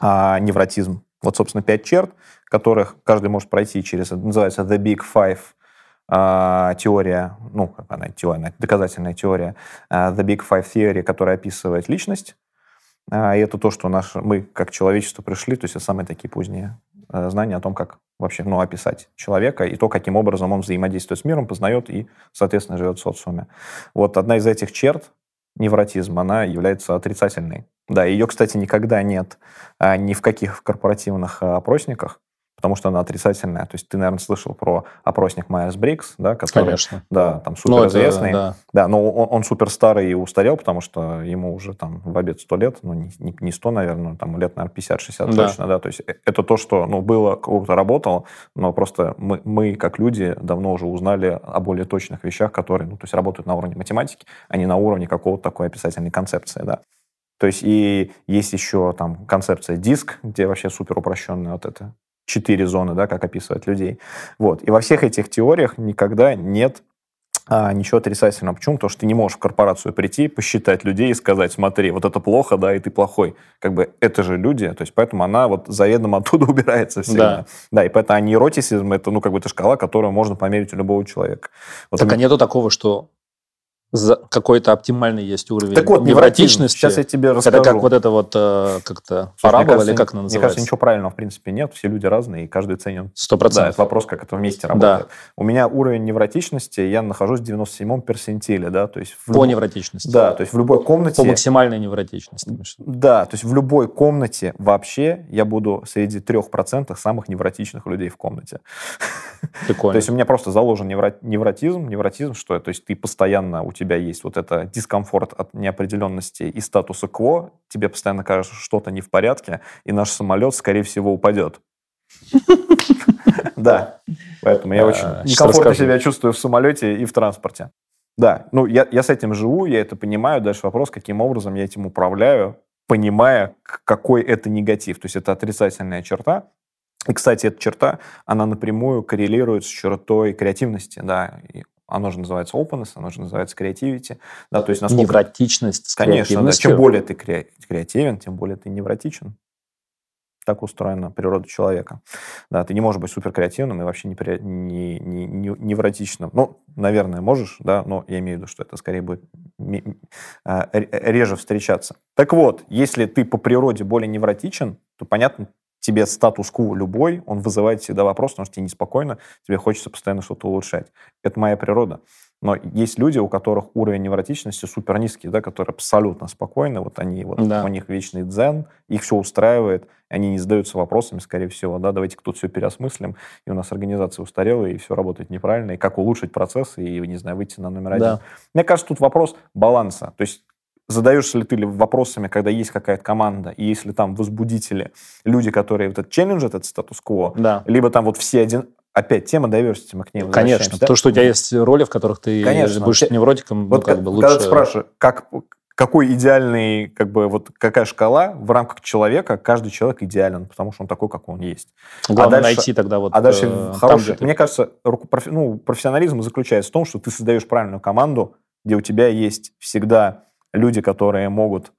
а, невротизм. Вот, собственно, пять черт, которых каждый может пройти через, называется The Big Five а, теория, ну, как она, теория, доказательная теория, The Big Five Theory, которая описывает личность. И это то, что наш, мы как человечество пришли, то есть это самые такие поздние знания о том, как вообще ну, описать человека и то, каким образом он взаимодействует с миром, познает и, соответственно, живет в социуме. Вот одна из этих черт невротизм, она является отрицательной. Да, ее, кстати, никогда нет а, ни в каких корпоративных а, опросниках потому что она отрицательная. То есть ты, наверное, слышал про опросник Майерс-Брикс, да, который,
Конечно.
Да, там ну, супер известный. Да. да, но он, он супер старый и устарел, потому что ему уже там в обед 100 лет, ну, не, не 100, наверное, там лет, наверное, 50-60 да. точно, да. То есть это то, что, ну, было, кого-то работало, но просто мы, мы, как люди, давно уже узнали о более точных вещах, которые, ну, то есть работают на уровне математики, а не на уровне какого-то такой описательной концепции, да. То есть и есть еще там концепция диск, где вообще супер упрощенная вот эта четыре зоны, да, как описывают людей. Вот. И во всех этих теориях никогда нет а, ничего отрицательного. Почему? Потому что ты не можешь в корпорацию прийти, посчитать людей и сказать, смотри, вот это плохо, да, и ты плохой. Как бы это же люди, то есть поэтому она вот заведомо оттуда убирается всегда. Да, да и поэтому а нейротисизм это, ну, как бы это шкала, которую можно померить у любого человека.
Вот так, а нету такого, что какой-то оптимальный есть уровень
так вот, невротичности.
Сейчас я тебе расскажу. Это как вот это вот э, как-то парабола или как она называется?
Мне кажется, ничего правильного в принципе нет. Все люди разные, и каждый ценен.
Сто процентов.
Да, это вопрос, как это вместе работает. Да. У меня уровень невротичности, я нахожусь в 97-м персентиле, да, то есть...
В По люб... невротичности.
Да, то есть в любой комнате...
По максимальной невротичности.
Да, то есть в любой комнате вообще я буду среди трех процентов самых невротичных людей в комнате.
Прикольно.
То есть у меня просто заложен невротизм. Невротизм, что то есть ты постоянно, у тебя есть вот это дискомфорт от неопределенности и статуса кво, тебе постоянно кажется, что что-то не в порядке, и наш самолет, скорее всего, упадет. Да, поэтому я очень некомфортно себя чувствую в самолете и в транспорте. Да, ну я, я с этим живу, я это понимаю. Дальше вопрос, каким образом я этим управляю, понимая, какой это негатив. То есть это отрицательная черта. И, кстати, эта черта, она напрямую коррелирует с чертой креативности, да, и оно же называется openness, оно же называется creativity. Да, то есть
насколько... Невротичность
Конечно, да. Чем более ты креативен, тем более ты невротичен. Так устроена природа человека. Да, ты не можешь быть суперкреативным и вообще не, не, не, не, невротичным. Ну, наверное, можешь, да, но я имею в виду, что это скорее будет а, реже встречаться. Так вот, если ты по природе более невротичен, то, понятно, тебе статус-кво любой, он вызывает всегда вопрос, потому что тебе неспокойно, тебе хочется постоянно что-то улучшать. Это моя природа. Но есть люди, у которых уровень невротичности супер низкий, да, которые абсолютно спокойны, вот они, вот да. у них вечный дзен, их все устраивает, они не задаются вопросами, скорее всего, да, давайте тут все переосмыслим, и у нас организация устарела, и все работает неправильно, и как улучшить процесс, и, не знаю, выйти на номер один. Да. Мне кажется, тут вопрос баланса. То есть задаешься ли ты вопросами, когда есть какая-то команда, и если там возбудители, люди, которые вот этот челлендж, этот статус-кво,
да.
либо там вот все один... Опять тема diversity, мы к ней
Конечно, да? то, что у тебя есть роли, в которых ты Конечно. будешь невротиком,
вот ну, как, как бы лучше... Когда ты спрашиваешь, как, какой идеальный, как бы, вот какая шкала в рамках человека, каждый человек идеален, потому что он такой, как он есть.
Главное а дальше, найти тогда вот...
А дальше э, хороший... Там, мне кажется, ну, профессионализм заключается в том, что ты создаешь правильную команду, где у тебя есть всегда люди, которые могут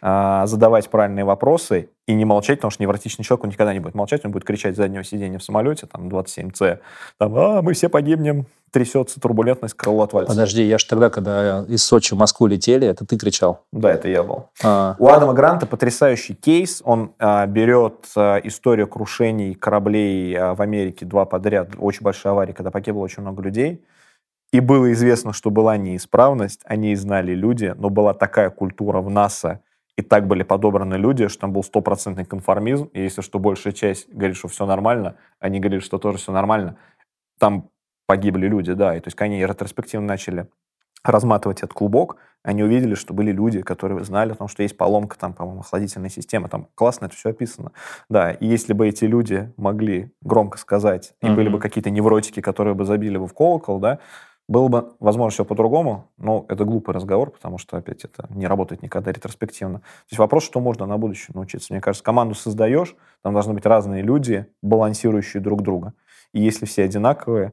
а, задавать правильные вопросы и не молчать, потому что невротичный человек, он никогда не будет молчать, он будет кричать с заднего сиденья в самолете, там, 27C, там, а, мы все погибнем, трясется турбулентность, крыло отвалится.
Подожди, я же тогда, когда из Сочи в Москву летели, это ты кричал?
Да, это я был. А. У Адама Гранта потрясающий кейс, он а, берет а, историю крушений кораблей а, в Америке два подряд, очень большая авария, когда погибло очень много людей, и было известно, что была неисправность, они знали люди, но была такая культура в НАСА, и так были подобраны люди, что там был стопроцентный конформизм, и если что большая часть говорит, что все нормально, они говорили, что тоже все нормально, там погибли люди, да, и то есть они ретроспективно начали разматывать этот клубок, они увидели, что были люди, которые знали о том, что есть поломка там, по-моему, охладительной системы, там классно это все описано. Да, и если бы эти люди могли громко сказать, и mm-hmm. были бы какие-то невротики, которые бы забили бы в колокол, да, было бы, возможно, все по-другому, но это глупый разговор, потому что, опять, это не работает никогда ретроспективно. То есть вопрос, что можно на будущее научиться. Мне кажется, команду создаешь, там должны быть разные люди, балансирующие друг друга. И если все одинаковые,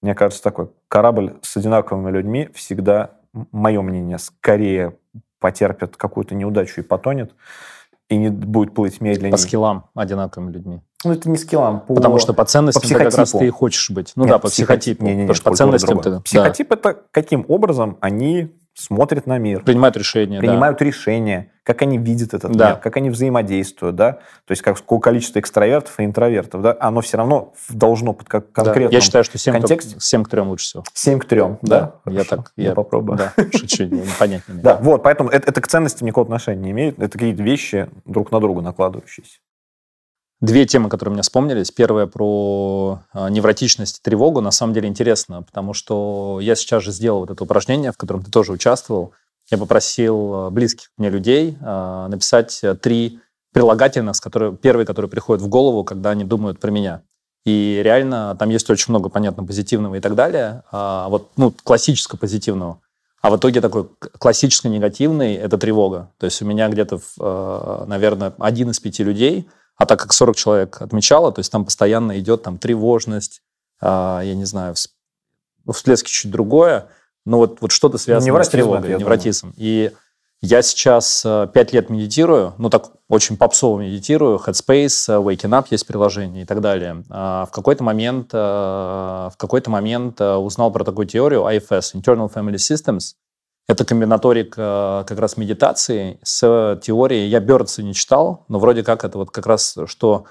мне кажется, такой корабль с одинаковыми людьми всегда, мое мнение, скорее потерпит какую-то неудачу и потонет, и не будет плыть медленнее.
По скиллам одинаковыми людьми.
Ну, это не скиллам.
По... Потому что по ценностям по как раз ты и хочешь быть. Ну Нет, да, по психотипу. Не, не, не, потому что по ценностям ты...
Психотип да. это каким образом они смотрят на мир.
Принимают решения.
Принимают
да.
решения, как они видят этот да. мир, как они взаимодействуют, да. То есть какое количество экстравертов и интровертов, да, оно все равно должно под конкретным
да. Я считаю, что 7 контексте... к, 7 к 3 лучше всего.
7 к 3, да?
да? Я так,
я, я попробую.
Да, шучу, непонятно.
Да, вот, поэтому это, это к ценностям никакого отношения не имеет, это какие-то вещи друг на друга накладывающиеся.
Две темы, которые меня вспомнились. Первая про а, невротичность и тревогу. На самом деле интересно, потому что я сейчас же сделал вот это упражнение, в котором ты тоже участвовал. Я попросил а, близких мне людей а, написать три прилагательных, с которые, первые, которые приходят в голову, когда они думают про меня. И реально там есть очень много, понятно, позитивного и так далее. А вот, ну, классического позитивного. А в итоге такой классически негативный – это тревога. То есть у меня где-то, наверное, один из пяти людей – А так как 40 человек отмечало, то есть там постоянно идет там тревожность, а, я не знаю, ну, всплески чуть другое, но вот, вот что-то связано с тревогой, невротизм. И я сейчас э, пять лет медитирую, ну так очень попсово медитирую, Headspace, э, Waking Up есть приложение и так далее. А в какой-то момент, э, в какой-то момент узнал про такую теорию IFS, Internal Family Systems. Это комбинаторик как раз медитации с теорией. Я Бёрдса не читал, но вроде как это вот как раз, что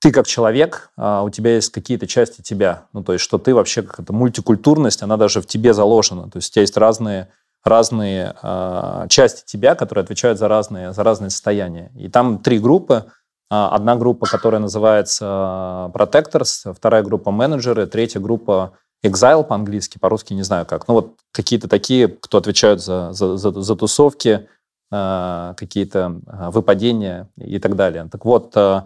ты как человек, у тебя есть какие-то части тебя. Ну, то есть, что ты вообще как это мультикультурность, она даже в тебе заложена. То есть, у тебя есть разные разные э, части тебя, которые отвечают за разные, за разные состояния. И там три группы. Одна группа, которая называется Protectors, вторая группа менеджеры, третья группа Exile по-английски, по-русски не знаю как. Ну вот какие-то такие, кто отвечают за, за, за, за тусовки, э, какие-то выпадения и так далее. Так вот, э,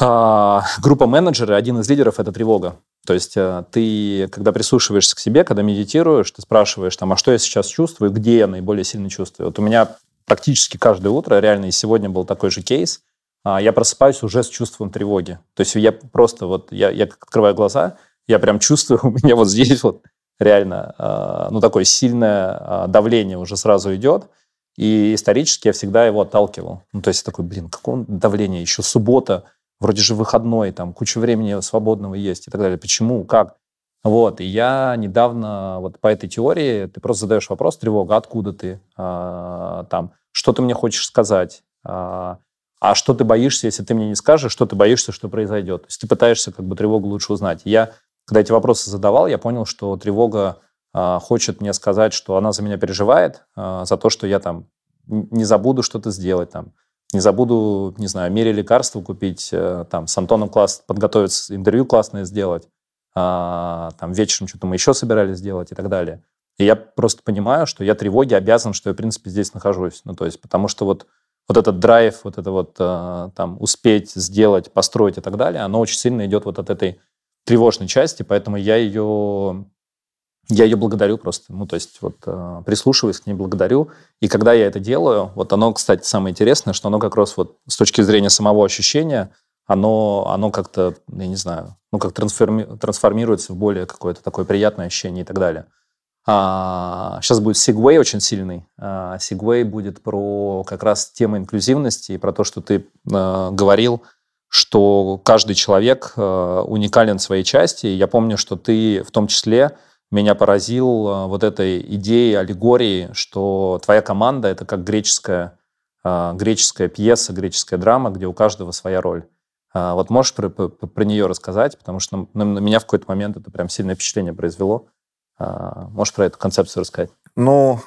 э, группа менеджеры, один из лидеров – это тревога. То есть э, ты, когда прислушиваешься к себе, когда медитируешь, ты спрашиваешь, там, а что я сейчас чувствую, где я наиболее сильно чувствую. Вот у меня практически каждое утро, реально и сегодня был такой же кейс, я просыпаюсь уже с чувством тревоги. То есть я просто вот, я, я открываю глаза, я прям чувствую, у меня вот здесь вот реально, а, ну, такое сильное а, давление уже сразу идет. И исторически я всегда его отталкивал. Ну, то есть такой, блин, какое давление? Еще суббота, вроде же выходной, там куча времени свободного есть и так далее. Почему, как? Вот, и я недавно вот по этой теории, ты просто задаешь вопрос, тревога, откуда ты, а, там, что ты мне хочешь сказать, а, а что ты боишься, если ты мне не скажешь, что ты боишься, что произойдет. То есть ты пытаешься как бы тревогу лучше узнать. я, когда эти вопросы задавал, я понял, что тревога а, хочет мне сказать, что она за меня переживает, а, за то, что я там не забуду что-то сделать, там, не забуду, не знаю, мере лекарства купить, э, там, с Антоном класс подготовиться, интервью классное сделать, а, там, вечером что-то мы еще собирались сделать и так далее. И я просто понимаю, что я тревоги обязан, что я, в принципе, здесь нахожусь. Ну, то есть, потому что вот, вот этот драйв, вот это вот э, там успеть сделать, построить и так далее, оно очень сильно идет вот от этой тревожной части, поэтому я ее я ее благодарю просто, ну, то есть вот э, прислушиваюсь к ней, благодарю. И когда я это делаю, вот оно, кстати, самое интересное, что оно как раз вот с точки зрения самого ощущения, оно, оно как-то, я не знаю, ну, как трансформи трансформируется в более какое-то такое приятное ощущение и так далее. А, сейчас будет Segway очень сильный. А, Segway будет про как раз тему инклюзивности и про то, что ты а, говорил, что каждый человек а, уникален в своей части. Я помню, что ты в том числе меня поразил э, вот этой идеей, аллегории, что твоя команда — это как греческая, э, греческая пьеса, греческая драма, где у каждого своя роль. Вот можешь про, про, про нее рассказать? Потому что на, на меня в какой-то момент это прям сильное впечатление произвело. Можешь про эту концепцию рассказать?
Ну,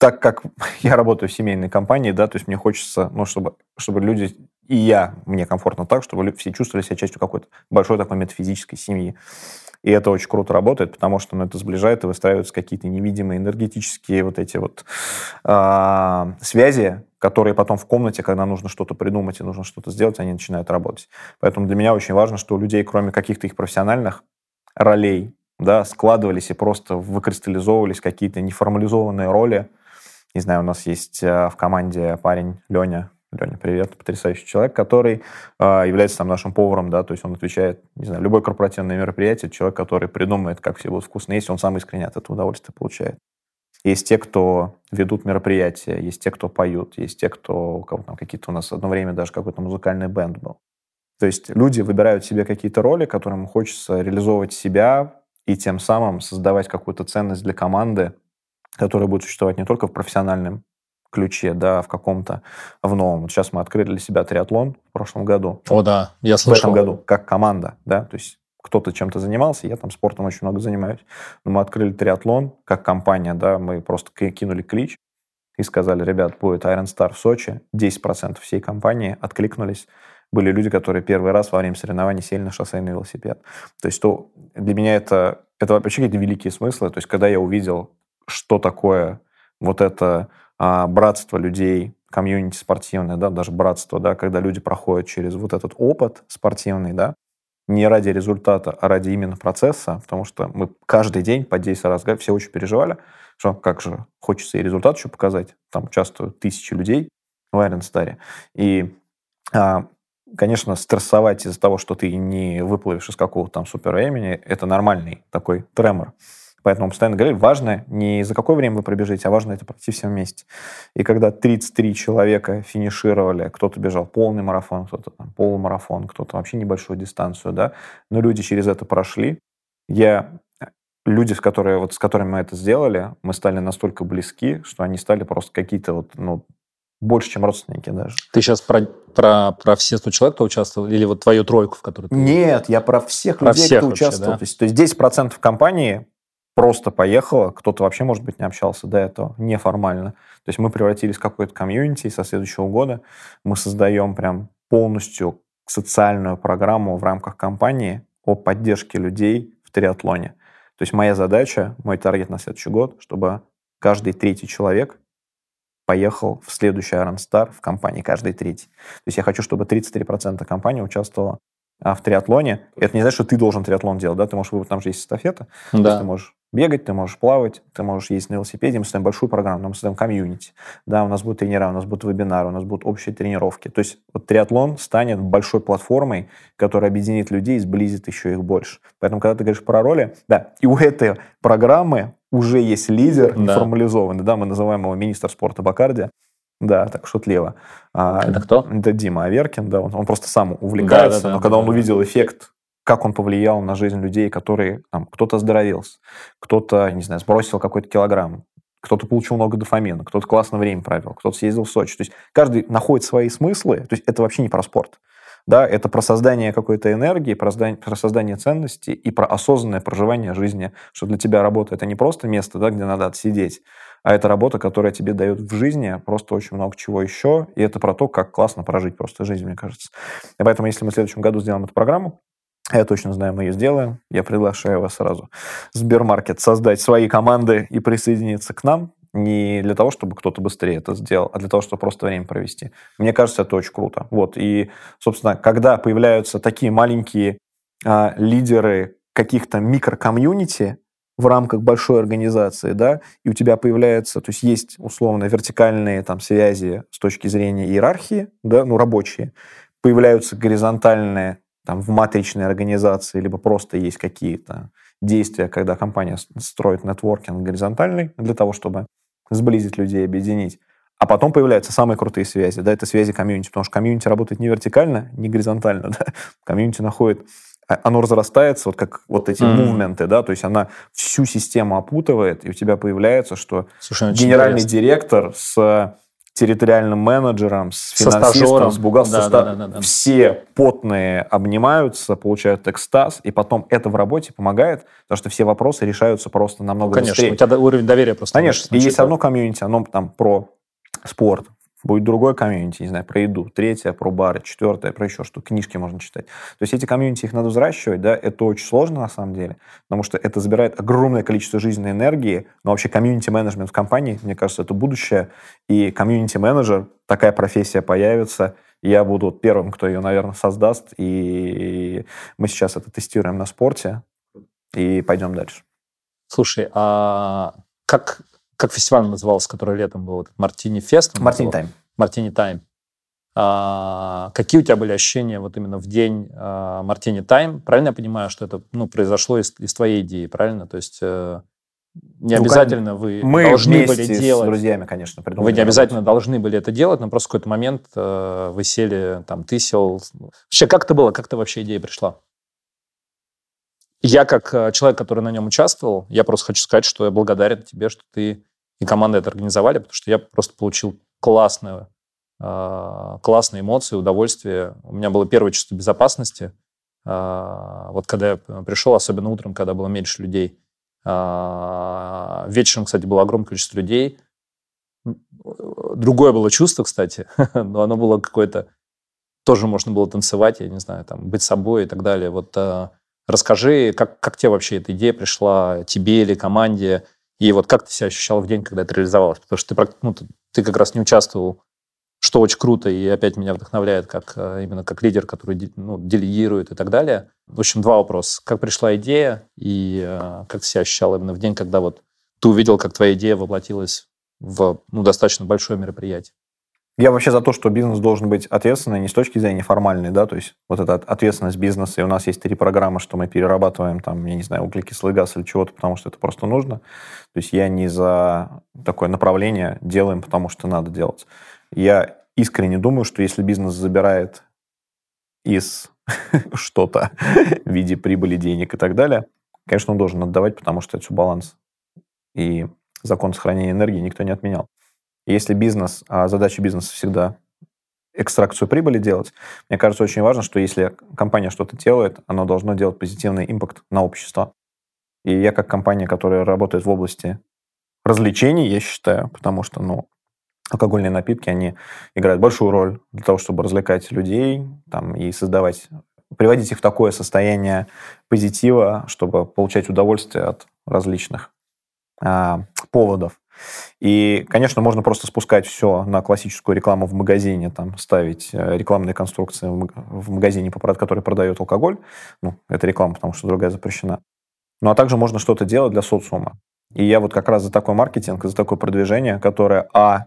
так как я работаю в семейной компании, да, то есть мне хочется, ну, чтобы, чтобы люди и я, мне комфортно так, чтобы все чувствовали себя частью какой-то большой такой метафизической семьи. И это очень круто работает, потому что ну, это сближает и выстраиваются какие-то невидимые энергетические вот эти вот э, связи, которые потом в комнате, когда нужно что-то придумать и нужно что-то сделать, они начинают работать. Поэтому для меня очень важно, что у людей, кроме каких-то их профессиональных ролей, да, складывались и просто выкристаллизовывались какие-то неформализованные роли. Не знаю, у нас есть э, в команде парень Леня, Леня, привет, потрясающий человек, который э, является там нашим поваром, да, то есть он отвечает, не знаю, любое корпоративное мероприятие, человек, который придумает, как все будет вкусно есть, он сам искренне от этого удовольствие получает. Есть те, кто ведут мероприятия, есть те, кто поют, есть те, кто, у кого там какие-то у нас одно время даже какой-то музыкальный бенд был. То есть люди выбирают себе какие-то роли, которым хочется реализовывать себя и тем самым создавать какую-то ценность для команды, которая будет существовать не только в профессиональном ключе, да, в каком-то, в новом. Вот сейчас мы открыли для себя триатлон в прошлом году.
О, да, я слышал.
В этом году, как команда, да, то есть кто-то чем-то занимался, я там спортом очень много занимаюсь, но мы открыли триатлон как компания, да, мы просто кинули клич и сказали, ребят, будет Iron Star в Сочи, 10% всей компании откликнулись, были люди, которые первый раз во время соревнований сели на шоссейный велосипед. То есть то, для меня это, это вообще какие-то великие смыслы. То есть когда я увидел, что такое вот это братство людей, комьюнити спортивное, да, даже братство, да, когда люди проходят через вот этот опыт спортивный, да, не ради результата, а ради именно процесса, потому что мы каждый день по 10 раз все очень переживали, что как же хочется и результат еще показать. Там участвуют тысячи людей в Iron Star. И а, конечно, стрессовать из-за того, что ты не выплывешь из какого-то там супер времени, это нормальный такой тремор. Поэтому мы постоянно говорили, важно не за какое время вы пробежите, а важно это пройти все вместе. И когда 33 человека финишировали, кто-то бежал полный марафон, кто-то там полумарафон, кто-то вообще небольшую дистанцию, да, но люди через это прошли, я люди, с, которые, вот, с которыми мы это сделали, мы стали настолько близки, что они стали просто какие-то вот, ну, больше, чем родственники даже.
Ты сейчас про, про, про все 100 человек, кто участвовал, или вот твою тройку, в которой ты...
Нет, я про всех про людей, всех кто вообще, участвовал. Да? То, есть, то есть 10% компании просто поехало, кто-то вообще, может быть, не общался до этого, неформально. То есть мы превратились в какой-то комьюнити, и со следующего года мы создаем прям полностью социальную программу в рамках компании о поддержке людей в триатлоне. То есть моя задача, мой таргет на следующий год, чтобы каждый третий человек поехал в следующий Iron Star в компании, каждый третий. То есть я хочу, чтобы 33% компании участвовало а, в триатлоне. Это не значит, что ты должен триатлон делать, да, ты можешь выбрать, там же есть эстафета, да. ты можешь бегать, ты можешь плавать, ты можешь ездить на велосипеде. Мы создаем большую программу, мы создаем комьюнити. Да, у нас будут тренера, у нас будут вебинары, у нас будут общие тренировки. То есть вот триатлон станет большой платформой, которая объединит людей и сблизит еще их больше. Поэтому, когда ты говоришь про роли, да, и у этой программы уже есть лидер да. неформализованный, да, мы называем его министр спорта Бакарди. Да, так шутливо.
А, это кто?
Это Дима Аверкин, да, он, он просто сам увлекается, да, да, да, но когда да, он да. увидел эффект как он повлиял на жизнь людей, которые там кто-то оздоровился, кто-то, не знаю, сбросил какой-то килограмм, кто-то получил много дофамина, кто-то классно время провел, кто-то съездил в Сочи. То есть каждый находит свои смыслы. То есть это вообще не про спорт. Да, это про создание какой-то энергии, про создание, про создание ценностей и про осознанное проживание жизни, что для тебя работа это не просто место, да, где надо отсидеть, а это работа, которая тебе дает в жизни просто очень много чего еще, и это про то, как классно прожить просто жизнь, мне кажется. И поэтому, если мы в следующем году сделаем эту программу, я точно знаю, мы ее сделаем. Я приглашаю вас сразу. Сбермаркет создать свои команды и присоединиться к нам. Не для того, чтобы кто-то быстрее это сделал, а для того, чтобы просто время провести. Мне кажется, это очень круто. Вот. И, собственно, когда появляются такие маленькие а, лидеры каких-то микрокомьюнити в рамках большой организации, да, и у тебя появляется, то есть есть условно вертикальные там связи с точки зрения иерархии, да, ну рабочие, появляются горизонтальные там, в матричной организации, либо просто есть какие-то действия, когда компания строит нетворкинг горизонтальный для того, чтобы сблизить людей, объединить. А потом появляются самые крутые связи. Да, это связи комьюнити, потому что комьюнити работает не вертикально, не горизонтально. Да. Комьюнити находит а, оно разрастается, вот как вот эти mm-hmm. да, то есть она всю систему опутывает, и у тебя появляется, что Слушай, генеральный директор с территориальным менеджером, с финансистом, с бухгалтером. Да, да, да, да, Все потные обнимаются, получают экстаз, и потом это в работе помогает, потому что все вопросы решаются просто намного
ну, конечно,
быстрее.
Конечно, у тебя уровень доверия просто
Конечно, и есть одно комьюнити, оно там про спорт, Будет другой комьюнити, не знаю, про еду, третье про бары, четвертое про еще что, книжки можно читать. То есть эти комьюнити, их надо взращивать, да, это очень сложно на самом деле, потому что это забирает огромное количество жизненной энергии, но вообще комьюнити-менеджмент в компании, мне кажется, это будущее, и комьюнити-менеджер, такая профессия появится, я буду первым, кто ее, наверное, создаст, и мы сейчас это тестируем на спорте, и пойдем дальше.
Слушай, а как как фестиваль назывался, который летом был, этот Мартини Фест?
Мартини Тайм.
Мартини Тайм. А, какие у тебя были ощущения вот именно в день Мартини а, Тайм? Правильно я понимаю, что это ну, произошло из, из твоей идеи, правильно? То есть э, не ну, обязательно вы
мы
должны были делать.
с друзьями, конечно,
Вы не обязательно должны были это делать, но просто в какой-то момент э, вы сели, там, ты сел. Вообще, как это было? Как то вообще идея пришла? Я, как э, человек, который на нем участвовал, я просто хочу сказать, что я благодарен тебе, что ты и команда это организовали, потому что я просто получил классную, а, классные эмоции, удовольствие. У меня было первое чувство безопасности. А, вот когда я пришел, особенно утром, когда было меньше людей. А, вечером, кстати, было огромное количество людей. Другое было чувство, кстати, но оно было какое-то... Тоже можно было танцевать, я не знаю, там, быть собой и так далее. Вот расскажи, как, как тебе вообще эта идея пришла, тебе или команде? И вот как ты себя ощущал в день, когда это реализовалось? Потому что ты, ну, ты, как раз не участвовал, что очень круто, и опять меня вдохновляет как э, именно как лидер, который ну, делегирует и так далее. В общем, два вопроса. Как пришла идея, и э, как ты себя ощущал именно в день, когда вот ты увидел, как твоя идея воплотилась в ну, достаточно большое мероприятие?
Я вообще за то, что бизнес должен быть ответственный не с точки зрения формальной, да, то есть вот эта ответственность бизнеса, и у нас есть три программы, что мы перерабатываем там, я не знаю, углекислый газ или чего-то, потому что это просто нужно. То есть я не за такое направление делаем, потому что надо делать. Я искренне думаю, что если бизнес забирает из что-то в виде прибыли, денег и так далее, конечно, он должен отдавать, потому что это все баланс. И закон сохранения энергии никто не отменял. Если бизнес, а задача бизнеса всегда экстракцию прибыли делать, мне кажется, очень важно, что если компания что-то делает, оно должно делать позитивный импакт на общество. И я как компания, которая работает в области развлечений, я считаю, потому что, ну, алкогольные напитки, они играют большую роль для того, чтобы развлекать людей там, и создавать, приводить их в такое состояние позитива, чтобы получать удовольствие от различных а, поводов. И, конечно, можно просто спускать все на классическую рекламу в магазине, там, ставить э, рекламные конструкции в магазине, который продает алкоголь. Ну, это реклама, потому что другая запрещена. Ну, а также можно что-то делать для социума. И я вот как раз за такой маркетинг, за такое продвижение, которое, а,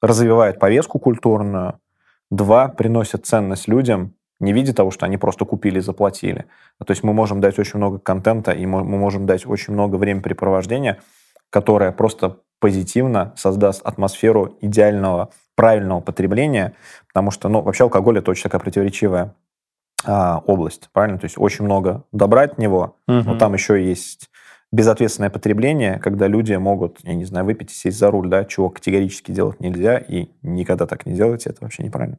развивает повестку культурную, два, приносит ценность людям, не в виде того, что они просто купили и заплатили. То есть мы можем дать очень много контента, и мы можем дать очень много времяпрепровождения, которое просто позитивно создаст атмосферу идеального, правильного потребления, потому что, ну, вообще алкоголь это очень такая противоречивая а, область, правильно? То есть очень много добра от него, угу. но там еще есть безответственное потребление, когда люди могут, я не знаю, выпить и сесть за руль, да, чего категорически делать нельзя, и никогда так не делайте, это вообще неправильно.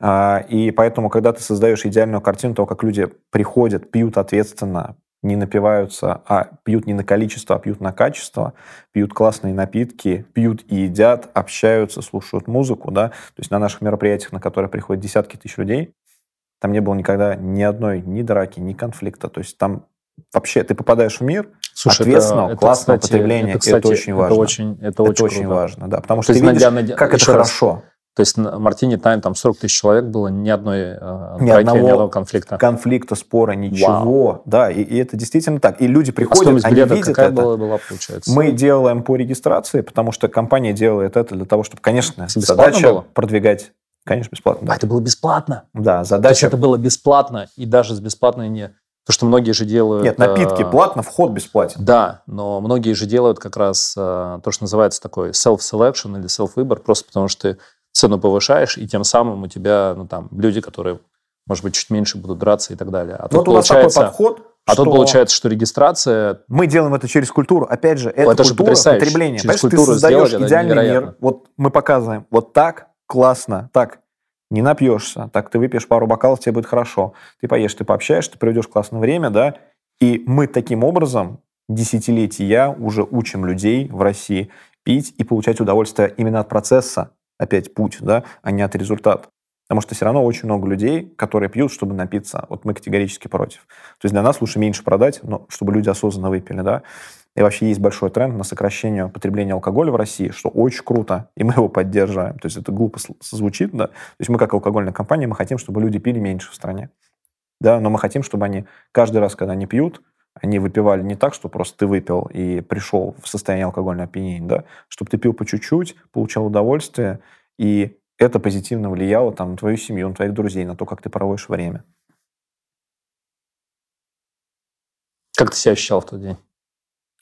А, и поэтому, когда ты создаешь идеальную картину того, как люди приходят, пьют ответственно, не напиваются, а пьют не на количество, а пьют на качество, пьют классные напитки, пьют и едят, общаются, слушают музыку, да, то есть на наших мероприятиях, на которые приходят десятки тысяч людей, там не было никогда ни одной ни драки, ни конфликта, то есть там вообще ты попадаешь в мир Слушай, ответственного, это, классного это, кстати, потребления, это, кстати, это очень важно.
Это очень, это
это
очень,
очень важно, да, потому что ты видишь, найдя, как это хорошо.
То есть на Мартини Тайм там 40 тысяч человек было, ни одной э, ни, одного ни одного конфликта.
конфликта, спора, ничего. Вау. Да, и, и это действительно так. И люди а приходят, а они видят
какая
это.
Была, была, получается?
Мы делаем по регистрации, потому что компания делает это для того, чтобы, конечно, задача было? продвигать Конечно, бесплатно.
Да. А это было бесплатно?
Да, задача... То есть
это было бесплатно, и даже с бесплатной не... То, что многие же делают...
Нет, напитки э... платно, вход бесплатен.
Да, но многие же делают как раз э, то, что называется такой self-selection или self-выбор, просто потому что ты цену повышаешь, и тем самым у тебя, ну, там, люди, которые, может быть, чуть меньше будут драться и так далее. А
вот тут у нас такой подход,
а что... тут получается, что регистрация...
Мы делаем это через культуру. Опять же, это, это культура же потребления. Через культуру ты создаешь сделать, идеальный мир. Вот мы показываем, вот так классно, так не напьешься, так ты выпьешь пару бокалов, тебе будет хорошо. Ты поешь, ты пообщаешься, ты проведешь классное время, да, и мы таким образом десятилетия уже учим людей в России пить и получать удовольствие именно от процесса, опять путь, да, а не от результата. Потому что все равно очень много людей, которые пьют, чтобы напиться. Вот мы категорически против. То есть для нас лучше меньше продать, но чтобы люди осознанно выпили, да. И вообще есть большой тренд на сокращение потребления алкоголя в России, что очень круто, и мы его поддерживаем. То есть это глупо звучит, да. То есть мы как алкогольная компания, мы хотим, чтобы люди пили меньше в стране. Да, но мы хотим, чтобы они каждый раз, когда они пьют, они выпивали не так, что просто ты выпил и пришел в состояние алкогольного опьянения, да, чтобы ты пил по чуть-чуть, получал удовольствие, и это позитивно влияло там, на твою семью, на твоих друзей, на то, как ты проводишь время.
Как ты себя ощущал в тот день?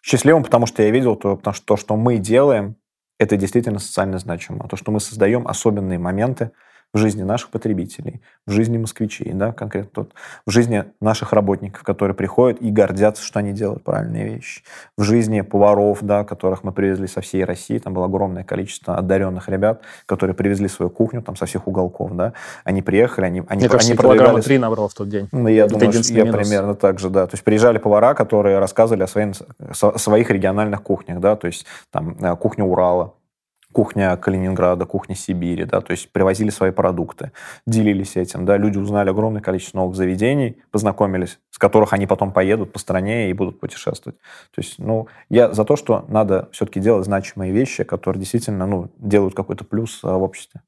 Счастливым, потому что я видел то, потому что то, что мы делаем, это действительно социально значимо. То, что мы создаем особенные моменты, в жизни наших потребителей, в жизни москвичей, да, конкретно тут, в жизни наших работников, которые приходят и гордятся, что они делают правильные вещи, в жизни поваров, да, которых мы привезли со всей России, там было огромное количество одаренных ребят, которые привезли свою кухню там со всех уголков, да, они приехали, они, они,
Мне кажется,
они
продвигались... три набрал в тот день.
Ну, я Это думаю, я минус. примерно так же, да, то есть приезжали повара, которые рассказывали о, своим, своих региональных кухнях, да, то есть там э, кухня Урала, кухня Калининграда, кухня Сибири, да, то есть привозили свои продукты, делились этим, да, люди узнали огромное количество новых заведений, познакомились, с которых они потом поедут по стране и будут путешествовать. То есть, ну, я за то, что надо все-таки делать значимые вещи, которые действительно, ну, делают какой-то плюс а, в обществе.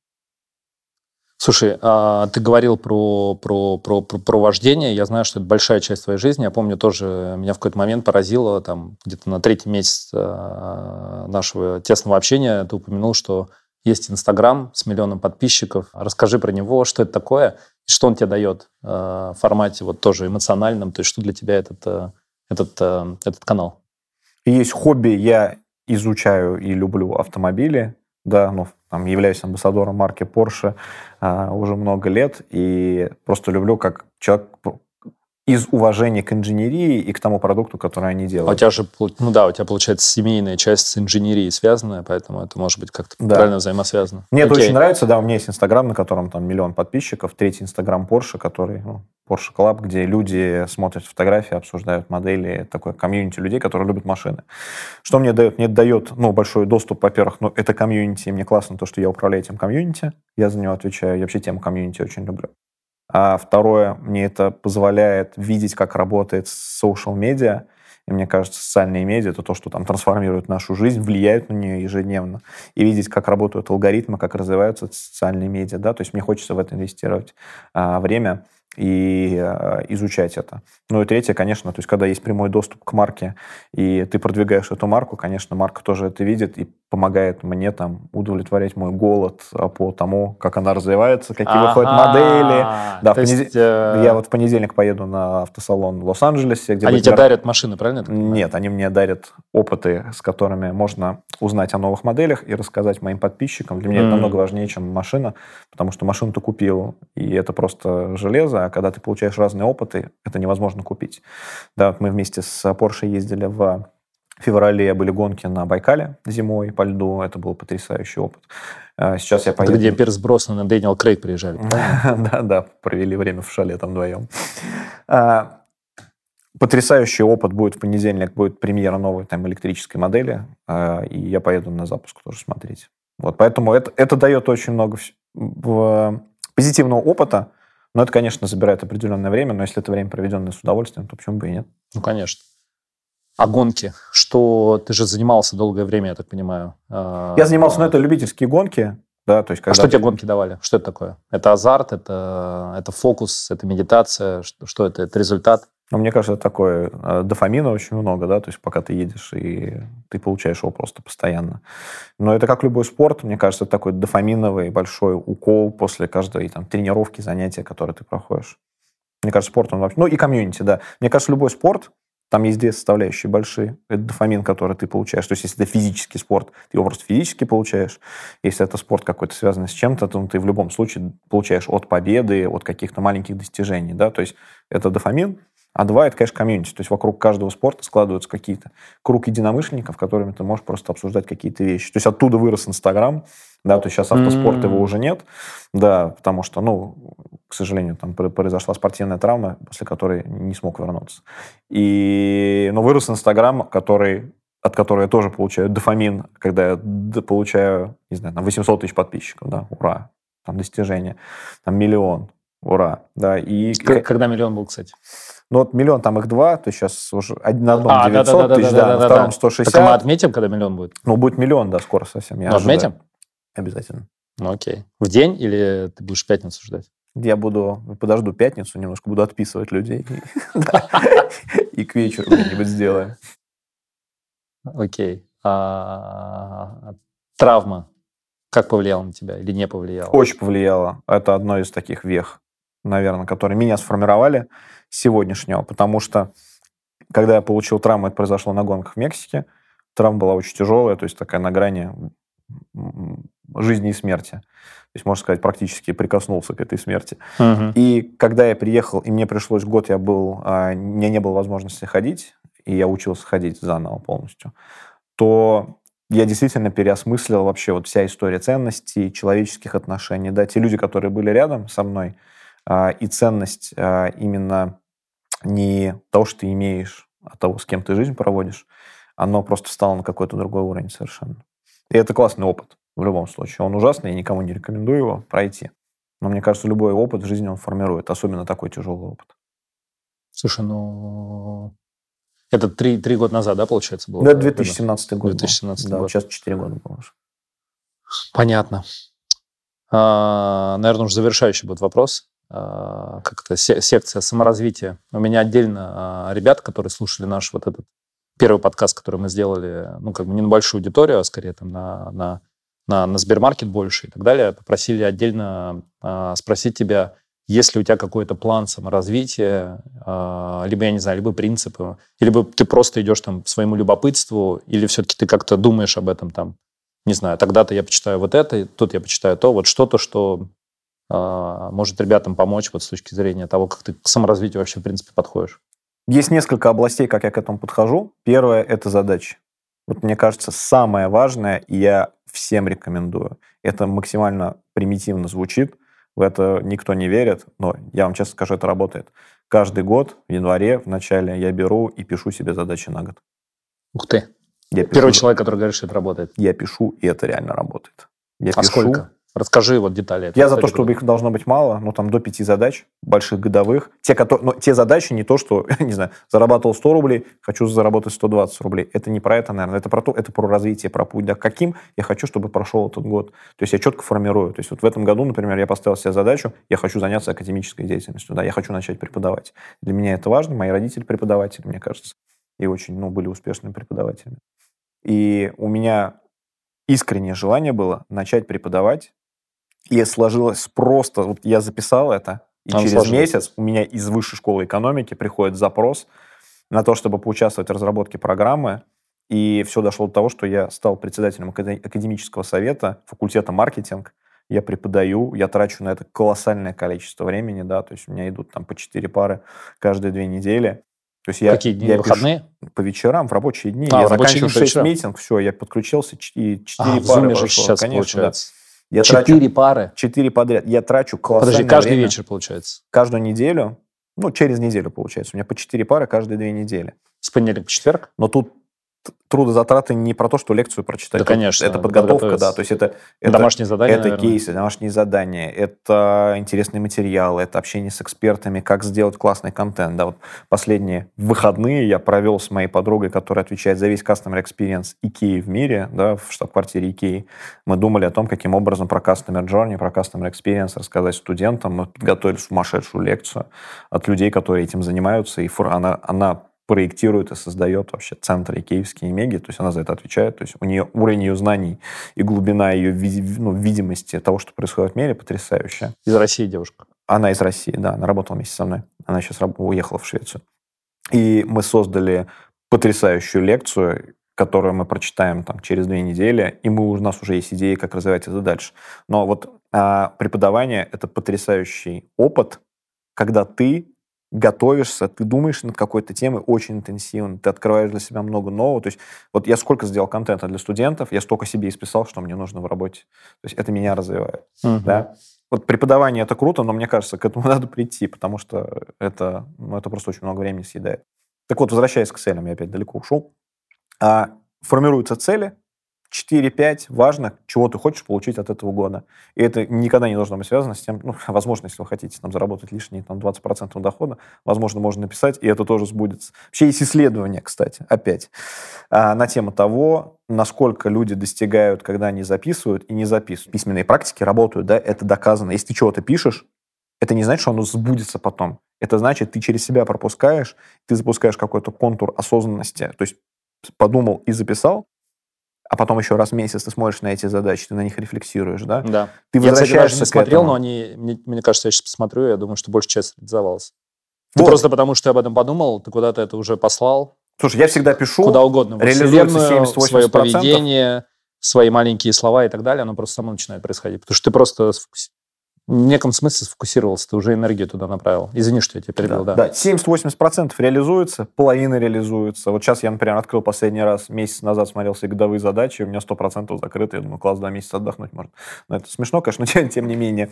Слушай, а ты говорил про, про, про, про, про вождение. Я знаю, что это большая часть твоей жизни. Я помню тоже, меня в какой-то момент поразило, там, где-то на третий месяц а, нашего тесного общения ты упомянул, что есть Инстаграм с миллионом подписчиков. Расскажи про него, что это такое, что он тебе дает э, в формате вот тоже эмоциональном, то есть что для тебя этот, э, этот, этот канал?
Есть хобби, я изучаю и люблю автомобили, да, ну, там, являюсь амбассадором марки Porsche а, уже много лет, и просто люблю, как человек из уважения к инженерии и к тому продукту, который они делают.
А у тебя же, ну да, у тебя получается семейная часть с инженерией связанная, поэтому это может быть как-то да. правильно взаимосвязано.
Мне Окей. это очень нравится, да, у меня есть Инстаграм, на котором там миллион подписчиков, третий Инстаграм Porsche, который, ну, Porsche Club, где люди смотрят фотографии, обсуждают модели, такое комьюнити людей, которые любят машины. Что мне дает? Мне дает, ну, большой доступ, во-первых, ну, это комьюнити, и мне классно то, что я управляю этим комьюнити, я за него отвечаю, я вообще тему комьюнити очень люблю. А второе, мне это позволяет видеть, как работает social media. И мне кажется, социальные медиа — это то, что там трансформирует нашу жизнь, влияют на нее ежедневно. И видеть, как работают алгоритмы, как развиваются социальные медиа. Да? То есть мне хочется в это инвестировать а, время и э, изучать это. Ну и третье, конечно, то есть когда есть прямой доступ к марке, и ты продвигаешь эту марку, конечно, марка тоже это видит и помогает мне там удовлетворять мой голод а, по тому, как она развивается, какие ага, выходят модели. Да, понед... есть, э... Я вот в понедельник поеду на автосалон в Лос-Анджелесе.
Где они тебе дарят машины, правильно?
Нет, они мне дарят опыты, с которыми можно узнать о новых моделях и рассказать моим подписчикам. Для меня mm. это намного важнее, чем машина, потому что машину ты купил, и это просто железо, а когда ты получаешь разные опыты, это невозможно купить. Да, вот мы вместе с Porsche ездили в феврале были гонки на Байкале зимой по льду. Это был потрясающий опыт. А, сейчас я поеду...
Где Пирс Броснан и Дэниел Крейг приезжали.
Да, да, провели время в шале там вдвоем. А, потрясающий опыт будет в понедельник, будет премьера новой там электрической модели, а, и я поеду на запуск тоже смотреть. Вот, поэтому это, это дает очень много позитивного опыта, но это, конечно, забирает определенное время, но если это время проведенное с удовольствием, то почему бы и нет?
Ну, конечно. А гонки? Что ты же занимался долгое время, я так понимаю.
А, я занимался, но это любительские гонки. Да, то есть,
когда... А что тебе гонки давали? Что это такое? Это азарт, это, это фокус, это медитация? Что, что это? Это результат?
Ну, мне кажется, это такое э, дофамина очень много, да, то есть пока ты едешь, и ты получаешь его просто постоянно. Но это как любой спорт, мне кажется, это такой дофаминовый большой укол после каждой там, тренировки, занятия, которые ты проходишь. Мне кажется, спорт, он вообще... Ну, и комьюнити, да. Мне кажется, любой спорт, там есть две составляющие большие. Это дофамин, который ты получаешь. То есть, если это физический спорт, ты его просто физически получаешь. Если это спорт какой-то связанный с чем-то, то ты в любом случае получаешь от победы, от каких-то маленьких достижений. Да? То есть, это дофамин, а два – это, конечно, комьюнити. То есть вокруг каждого спорта складываются какие-то круг единомышленников, которыми ты можешь просто обсуждать какие-то вещи. То есть оттуда вырос Инстаграм, да, то есть сейчас автоспорт mm-hmm. его уже нет, да, потому что, ну, к сожалению, там произошла спортивная травма, после которой не смог вернуться. И, но вырос Инстаграм, который от которого я тоже получаю дофамин, когда я получаю, не знаю, там 800 тысяч подписчиков, да, ура, там достижение, там миллион, ура, да, и...
Когда миллион был, кстати?
Ну вот миллион, там их два, то сейчас уже на одном а, 900 да, да, тысяч, да, да, на втором 160. Так
мы отметим, когда миллион будет?
Ну, будет миллион, да, скоро совсем.
Я ну, отметим?
Обязательно.
Ну, окей. В день или ты будешь пятницу ждать?
Я буду, подожду пятницу, немножко буду отписывать людей. И к вечеру где-нибудь сделаем.
Окей. А, травма как повлияла на тебя или не повлияла?
Очень повлияла. Это одно из таких вех, наверное, которые меня сформировали сегодняшнего, потому что когда я получил травму, это произошло на гонках в Мексике, травма была очень тяжелая, то есть такая на грани жизни и смерти. То есть, можно сказать, практически прикоснулся к этой смерти. Uh-huh. И когда я приехал, и мне пришлось год, я был, а, меня не было возможности ходить, и я учился ходить заново полностью, то я действительно переосмыслил вообще вот вся история ценностей, человеческих отношений. Да, те люди, которые были рядом со мной, и ценность а, именно не того, что ты имеешь, а того, с кем ты жизнь проводишь, оно просто стало на какой-то другой уровень совершенно. И это классный опыт в любом случае. Он ужасный, я никому не рекомендую его пройти. Но мне кажется, любой опыт в жизни он формирует, особенно такой тяжелый опыт.
Слушай, ну... Это три, три года назад, да, получается, было?
Да, 2017 год
2017
был. Да, сейчас четыре года было уже.
Понятно. А, наверное, уже завершающий будет вопрос. А, как то секция саморазвития. У меня отдельно а, ребят, которые слушали наш вот этот первый подкаст, который мы сделали, ну, как бы не на большую аудиторию, а скорее там на, на на, на Сбермаркет больше и так далее, попросили отдельно э, спросить тебя, есть ли у тебя какой-то план саморазвития, либо, я не знаю, либо принципы, либо ты просто идешь там своему любопытству, или все-таки ты как-то думаешь об этом там, не знаю, тогда-то я почитаю вот это, тут я почитаю то, вот что-то, что может ребятам помочь вот с точки зрения того, как ты к саморазвитию вообще, в принципе, подходишь.
Есть несколько областей, как я к этому подхожу. Первое – это задачи. Вот мне кажется, самое важное, и я всем рекомендую, это максимально примитивно звучит, в это никто не верит, но я вам честно скажу, это работает. Каждый год в январе, в начале, я беру и пишу себе задачи на год.
Ух ты.
Я пишу,
Первый человек, который говорит, что это работает.
Я пишу, и это реально работает. Я
а
пишу,
сколько? Расскажи вот детали.
Я за то, чтобы их должно быть мало, ну, там, до пяти задач, больших годовых. Те, которые, но те задачи не то, что, не знаю, зарабатывал 100 рублей, хочу заработать 120 рублей. Это не про это, наверное. Это про то, это про развитие, про путь. Да, каким я хочу, чтобы прошел этот год. То есть я четко формирую. То есть вот в этом году, например, я поставил себе задачу, я хочу заняться академической деятельностью, да, я хочу начать преподавать. Для меня это важно. Мои родители преподаватели, мне кажется, и очень, ну, были успешными преподавателями. И у меня искреннее желание было начать преподавать и сложилось просто, вот я записал это, и
Он
через
сложился.
месяц у меня из высшей школы экономики приходит запрос на то, чтобы поучаствовать в разработке программы. И все дошло до того, что я стал председателем акаде- академического совета факультета маркетинг. Я преподаю, я трачу на это колоссальное количество времени, да, то есть у меня идут там по 4 пары каждые две недели. То есть я,
Какие дни?
я пишу
Выходные?
по вечерам, в рабочие дни.
А,
я
в
заканчиваю
дни по
6
вечерам.
митинг, все, я подключился, и 4
А, в
пары
Zoom же
прошло,
сейчас
конечно, да. Я трачу
Четыре пары.
четыре подряд. Я трачу колоссальное
Подожди, каждый
время.
вечер получается.
Каждую неделю. Ну, через неделю, получается. У меня по четыре пары каждые две недели.
С понедельника по четверг?
Но тут трудозатраты не про то, что лекцию прочитать.
Да, конечно,
Это подготовка, да. То есть это, это,
Домашние задания,
это
наверное.
кейсы, домашние задания, это интересные материалы, это общение с экспертами, как сделать классный контент. Да, вот последние выходные я провел с моей подругой, которая отвечает за весь customer experience IKEA в мире, да, в штаб-квартире IKEA. Мы думали о том, каким образом про customer journey, про customer experience рассказать студентам. Мы подготовили сумасшедшую лекцию от людей, которые этим занимаются, и фор- она, она проектирует и создает вообще центры киевские меги, то есть она за это отвечает, то есть у нее уровень ее знаний и глубина ее ну, видимости того, что происходит в мире, потрясающая.
Из России девушка.
Она из России, да, она работала вместе со мной. Она сейчас уехала в Швецию. И мы создали потрясающую лекцию, которую мы прочитаем там через две недели, и мы, у нас уже есть идеи, как развивать это дальше. Но вот а, преподавание — это потрясающий опыт, когда ты готовишься, ты думаешь над какой-то темой очень интенсивно, ты открываешь для себя много нового. То есть вот я сколько сделал контента для студентов, я столько себе исписал, что мне нужно в работе. То есть это меня развивает.
Мгм.
Да? Вот преподавание это круто, но мне кажется, к этому надо прийти, потому что это, ну, это просто очень много времени съедает. Так вот, возвращаясь к целям, я опять далеко ушел. А, формируются цели, 4-5 важных, чего ты хочешь получить от этого года. И это никогда не должно быть связано с тем, ну, возможно, если вы хотите там, заработать лишние там, 20% дохода, возможно, можно написать, и это тоже сбудется. Вообще есть исследования, кстати, опять, а, на тему того, насколько люди достигают, когда они записывают и не записывают. Письменные практики работают, да, это доказано. Если ты чего-то пишешь, это не значит, что оно сбудется потом. Это значит, ты через себя пропускаешь, ты запускаешь какой-то контур осознанности. То есть подумал и записал, а потом еще раз в месяц ты смотришь на эти задачи, ты на них рефлексируешь, да?
Да.
Ты
я, кстати, даже
возвращаешься
не смотрел,
этому.
но они, мне, мне кажется, я сейчас посмотрю, я думаю, что большая часть реализовалась. Ты
Вот.
просто потому, что я об этом подумал, ты куда-то это уже послал,
Слушай, я всегда пишу,
куда угодно.
реализуется
Вселенную,
70-80%.
свое поведение, свои маленькие слова и так далее, оно просто само начинает происходить. Потому что ты просто сфокуси- в неком смысле сфокусировался, ты уже энергию туда направил. Извини, что я тебя перебил, да.
Да, 70-80% реализуется, половина реализуется. Вот сейчас я, например, открыл последний раз, месяц назад смотрел все годовые задачи, у меня 100% закрыты. Я думаю, класс, два месяца отдохнуть можно. Но это смешно, конечно, но тем, тем не менее.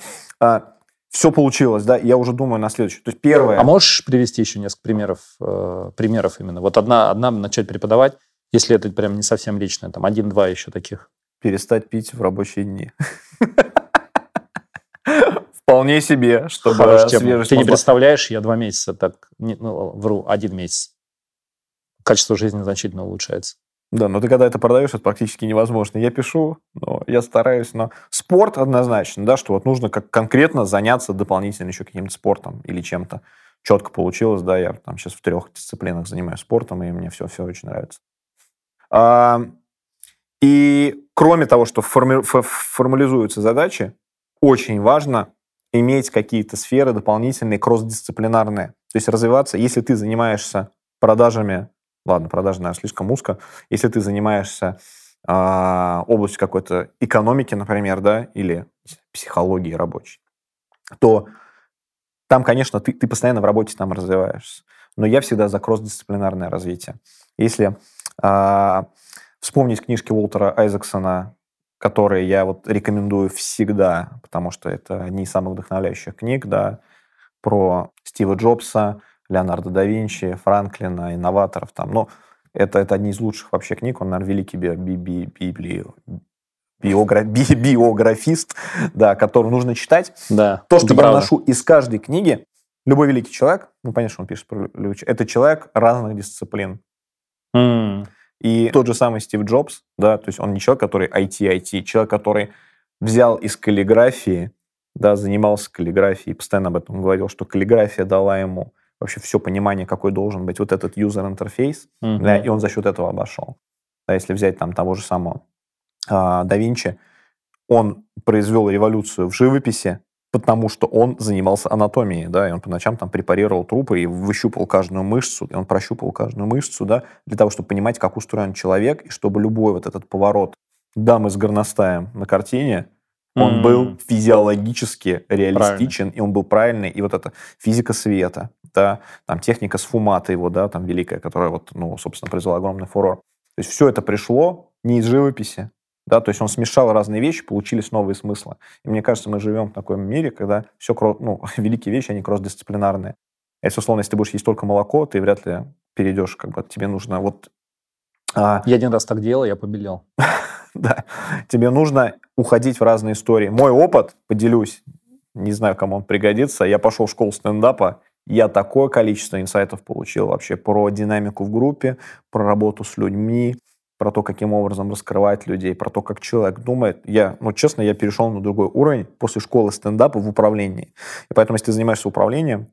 все получилось, да, я уже думаю на следующее. То есть первое...
А можешь привести еще несколько примеров, э, примеров именно? Вот одна, одна начать преподавать, если это прям не совсем личное, там один-два еще таких.
перестать пить в рабочие дни. Вполне себе, чтобы
Хорошая тема.
свежесть
Ты не представляешь, я два месяца так, не- ну, вру, один месяц. Качество жизни значительно улучшается.
Да, но ты когда это продаешь, это практически невозможно. Я пишу, но я стараюсь, но спорт однозначно, да, что вот нужно как конкретно заняться дополнительно еще каким-то спортом или чем-то. Четко получилось, да, я там сейчас в трех дисциплинах занимаюсь спортом, и мне все, все очень нравится. А, и кроме того, что форми- формализуются задачи, очень важно иметь какие-то сферы дополнительные, кросс-дисциплинарные. То есть развиваться, если ты занимаешься продажами, ладно, продажи, наверное, слишком узко, если ты занимаешься э, областью какой-то экономики, например, да, или психологии рабочей, то там, конечно, ты, ты постоянно в работе там развиваешься. Но я всегда за кросс-дисциплинарное развитие. Если э, вспомнить книжки Уолтера Айзексона которые я вот рекомендую всегда, потому что это одни из самых вдохновляющих книг, да, про Стива Джобса, Леонардо да Винчи, Франклина, инноваторов там. Ну, это, это одни из лучших вообще книг. Он, наверное, великий би, би, би, би, биограф, би, биографист, да, который нужно читать.
Да,
То, что я правда. ношу из каждой книги, любой великий человек, ну, понятно, что он пишет про это человек разных дисциплин. Mm. И тот же самый Стив Джобс, да, то есть он не человек, который IT-IT, человек, который взял из каллиграфии, да, занимался каллиграфией, постоянно об этом говорил, что каллиграфия дала ему вообще все понимание, какой должен быть вот этот user-интерфейс, mm-hmm. да, и он за счет этого обошел. Да, если взять там того же самого а, да Винчи, он произвел революцию в живописи, потому что он занимался анатомией, да, и он по ночам там препарировал трупы и выщупал каждую мышцу, и он прощупал каждую мышцу, да, для того, чтобы понимать, как устроен человек, и чтобы любой вот этот поворот дамы с горностаем на картине, он mm-hmm. был физиологически реалистичен, Правильно. и он был правильный, и вот эта физика света, да, там техника сфумата его, да, там великая, которая вот, ну, собственно, произвела огромный фурор. То есть все это пришло не из живописи, да, то есть он смешал разные вещи, получились новые смыслы. И мне кажется, мы живем в таком мире, когда все, ну, великие вещи, они кросс-дисциплинарные. Если, условно, если ты будешь есть только молоко, ты вряд ли перейдешь, как бы тебе нужно вот...
А... Я один раз так делал, я побелел.
да, тебе нужно уходить в разные истории. Мой опыт, поделюсь, не знаю, кому он пригодится, я пошел в школу стендапа, я такое количество инсайтов получил вообще про динамику в группе, про работу с людьми, про то, каким образом раскрывать людей, про то, как человек думает. Я, ну, честно, я перешел на другой уровень после школы стендапа в управлении. И поэтому, если ты занимаешься управлением,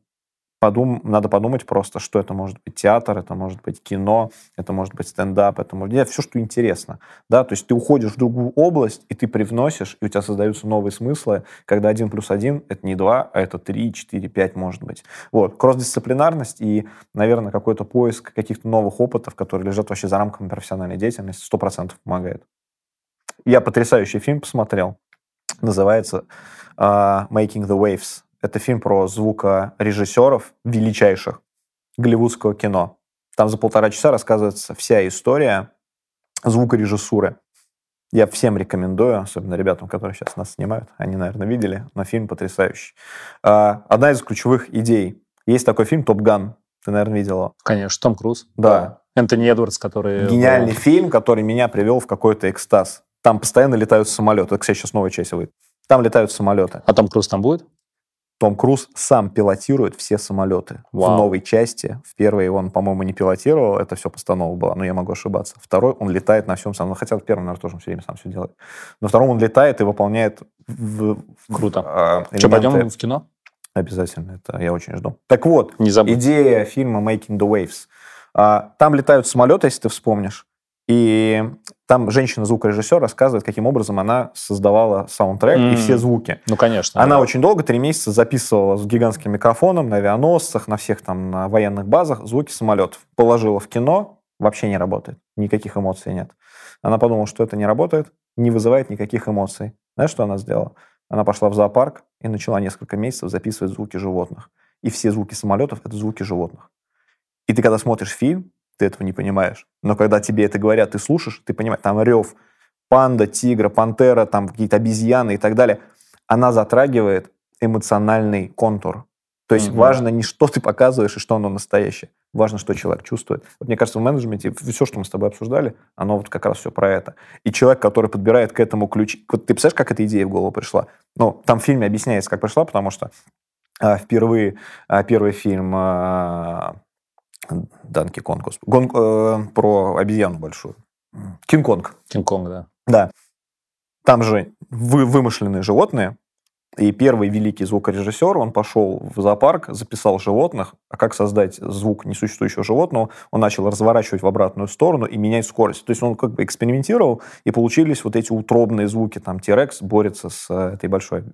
подум, надо подумать просто, что это может быть театр, это может быть кино, это может быть стендап, это может быть все, что интересно. Да? То есть ты уходишь в другую область, и ты привносишь, и у тебя создаются новые смыслы, когда один плюс один — это не два, а это три, четыре, пять, может быть. Вот. Кросс-дисциплинарность и, наверное, какой-то поиск каких-то новых опытов, которые лежат вообще за рамками профессиональной деятельности, сто процентов помогает. Я потрясающий фильм посмотрел. Называется uh, «Making the Waves». Это фильм про звукорежиссеров величайших голливудского кино. Там за полтора часа рассказывается вся история звукорежиссуры. Я всем рекомендую, особенно ребятам, которые сейчас нас снимают. Они, наверное, видели, но фильм потрясающий. А, одна из ключевых идей. Есть такой фильм «Топ Ган». Ты, наверное, видел его.
Конечно, Том Круз.
Да.
Энтони Эдвардс, который...
Гениальный фильм, который меня привел в какой-то экстаз. Там постоянно летают самолеты. Это, кстати, сейчас новая часть выйдет. Там летают самолеты.
А Том Круз там будет?
Том Круз сам пилотирует все самолеты. Вау. В новой части. В первой он, по-моему, не пилотировал, это все постанова была, но я могу ошибаться. Второй он летает на всем самом, ну, хотя в первом, наверное, тоже он все время сам все делает. Но втором он летает и выполняет... В,
Круто. А, Что, пойдем в кино?
Обязательно, это я очень жду. Так вот, не идея фильма «Making the Waves». А, там летают самолеты, если ты вспомнишь, и там женщина-звукорежиссер рассказывает, каким образом она создавала саундтрек mm. и все звуки.
Ну, конечно.
Она да. очень долго, три месяца, записывала с гигантским микрофоном на авианосцах, на всех там на военных базах звуки самолетов. Положила в кино, вообще не работает. Никаких эмоций нет. Она подумала, что это не работает, не вызывает никаких эмоций. Знаешь, что она сделала? Она пошла в зоопарк и начала несколько месяцев записывать звуки животных. И все звуки самолетов — это звуки животных. И ты, когда смотришь фильм, ты этого не понимаешь. Но когда тебе это говорят, ты слушаешь, ты понимаешь, там рев, панда, тигра, пантера, там какие-то обезьяны и так далее, она затрагивает эмоциональный контур. То есть mm-hmm. важно не что ты показываешь и что оно настоящее. Важно, что человек чувствует. Вот мне кажется, в менеджменте все, что мы с тобой обсуждали, оно вот как раз все про это. И человек, который подбирает к этому ключ... Вот ты представляешь, как эта идея в голову пришла? Ну, там в фильме объясняется, как пришла, потому что а, впервые а, первый фильм а, Данки Конг, Гон, э, про обезьяну большую. Кинг-Конг.
Кинг-Конг, да.
Да. Там же вы, вымышленные животные, И первый великий звукорежиссер, он пошел в зоопарк, записал животных, а как создать звук несуществующего животного, он начал разворачивать в обратную сторону и менять скорость. То есть он как бы экспериментировал, и получились вот эти утробные звуки. Там T-Rex борется с э, этой большой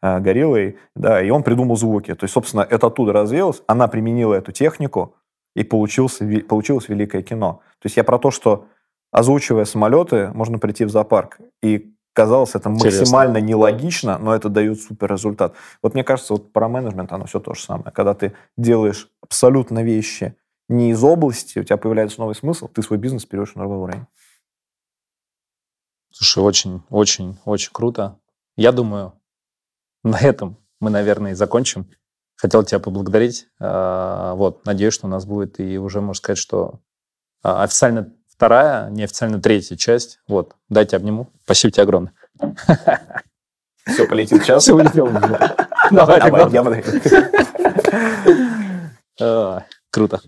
э, гориллой, да, и он придумал звуки. То есть, собственно, это оттуда развеялось, она применила эту технику, и получился, получилось великое кино. То есть я про то, что озвучивая самолеты, можно прийти в зоопарк и казалось это Интересно. максимально нелогично, но это дает супер результат. Вот мне кажется, вот про менеджмент оно все то же самое. Когда ты делаешь абсолютно вещи не из области, у тебя появляется новый смысл, ты свой бизнес берешь на новый уровень.
Слушай, очень, очень, очень круто. Я думаю, на этом мы, наверное, и закончим. Хотел тебя поблагодарить. А, вот, надеюсь, что у нас будет и уже, можно сказать, что а, официально вторая, неофициально третья часть. Вот, дайте обниму. Спасибо тебе огромное.
Все, полетит сейчас.
Все улетел.
Давай, давай.
А, круто.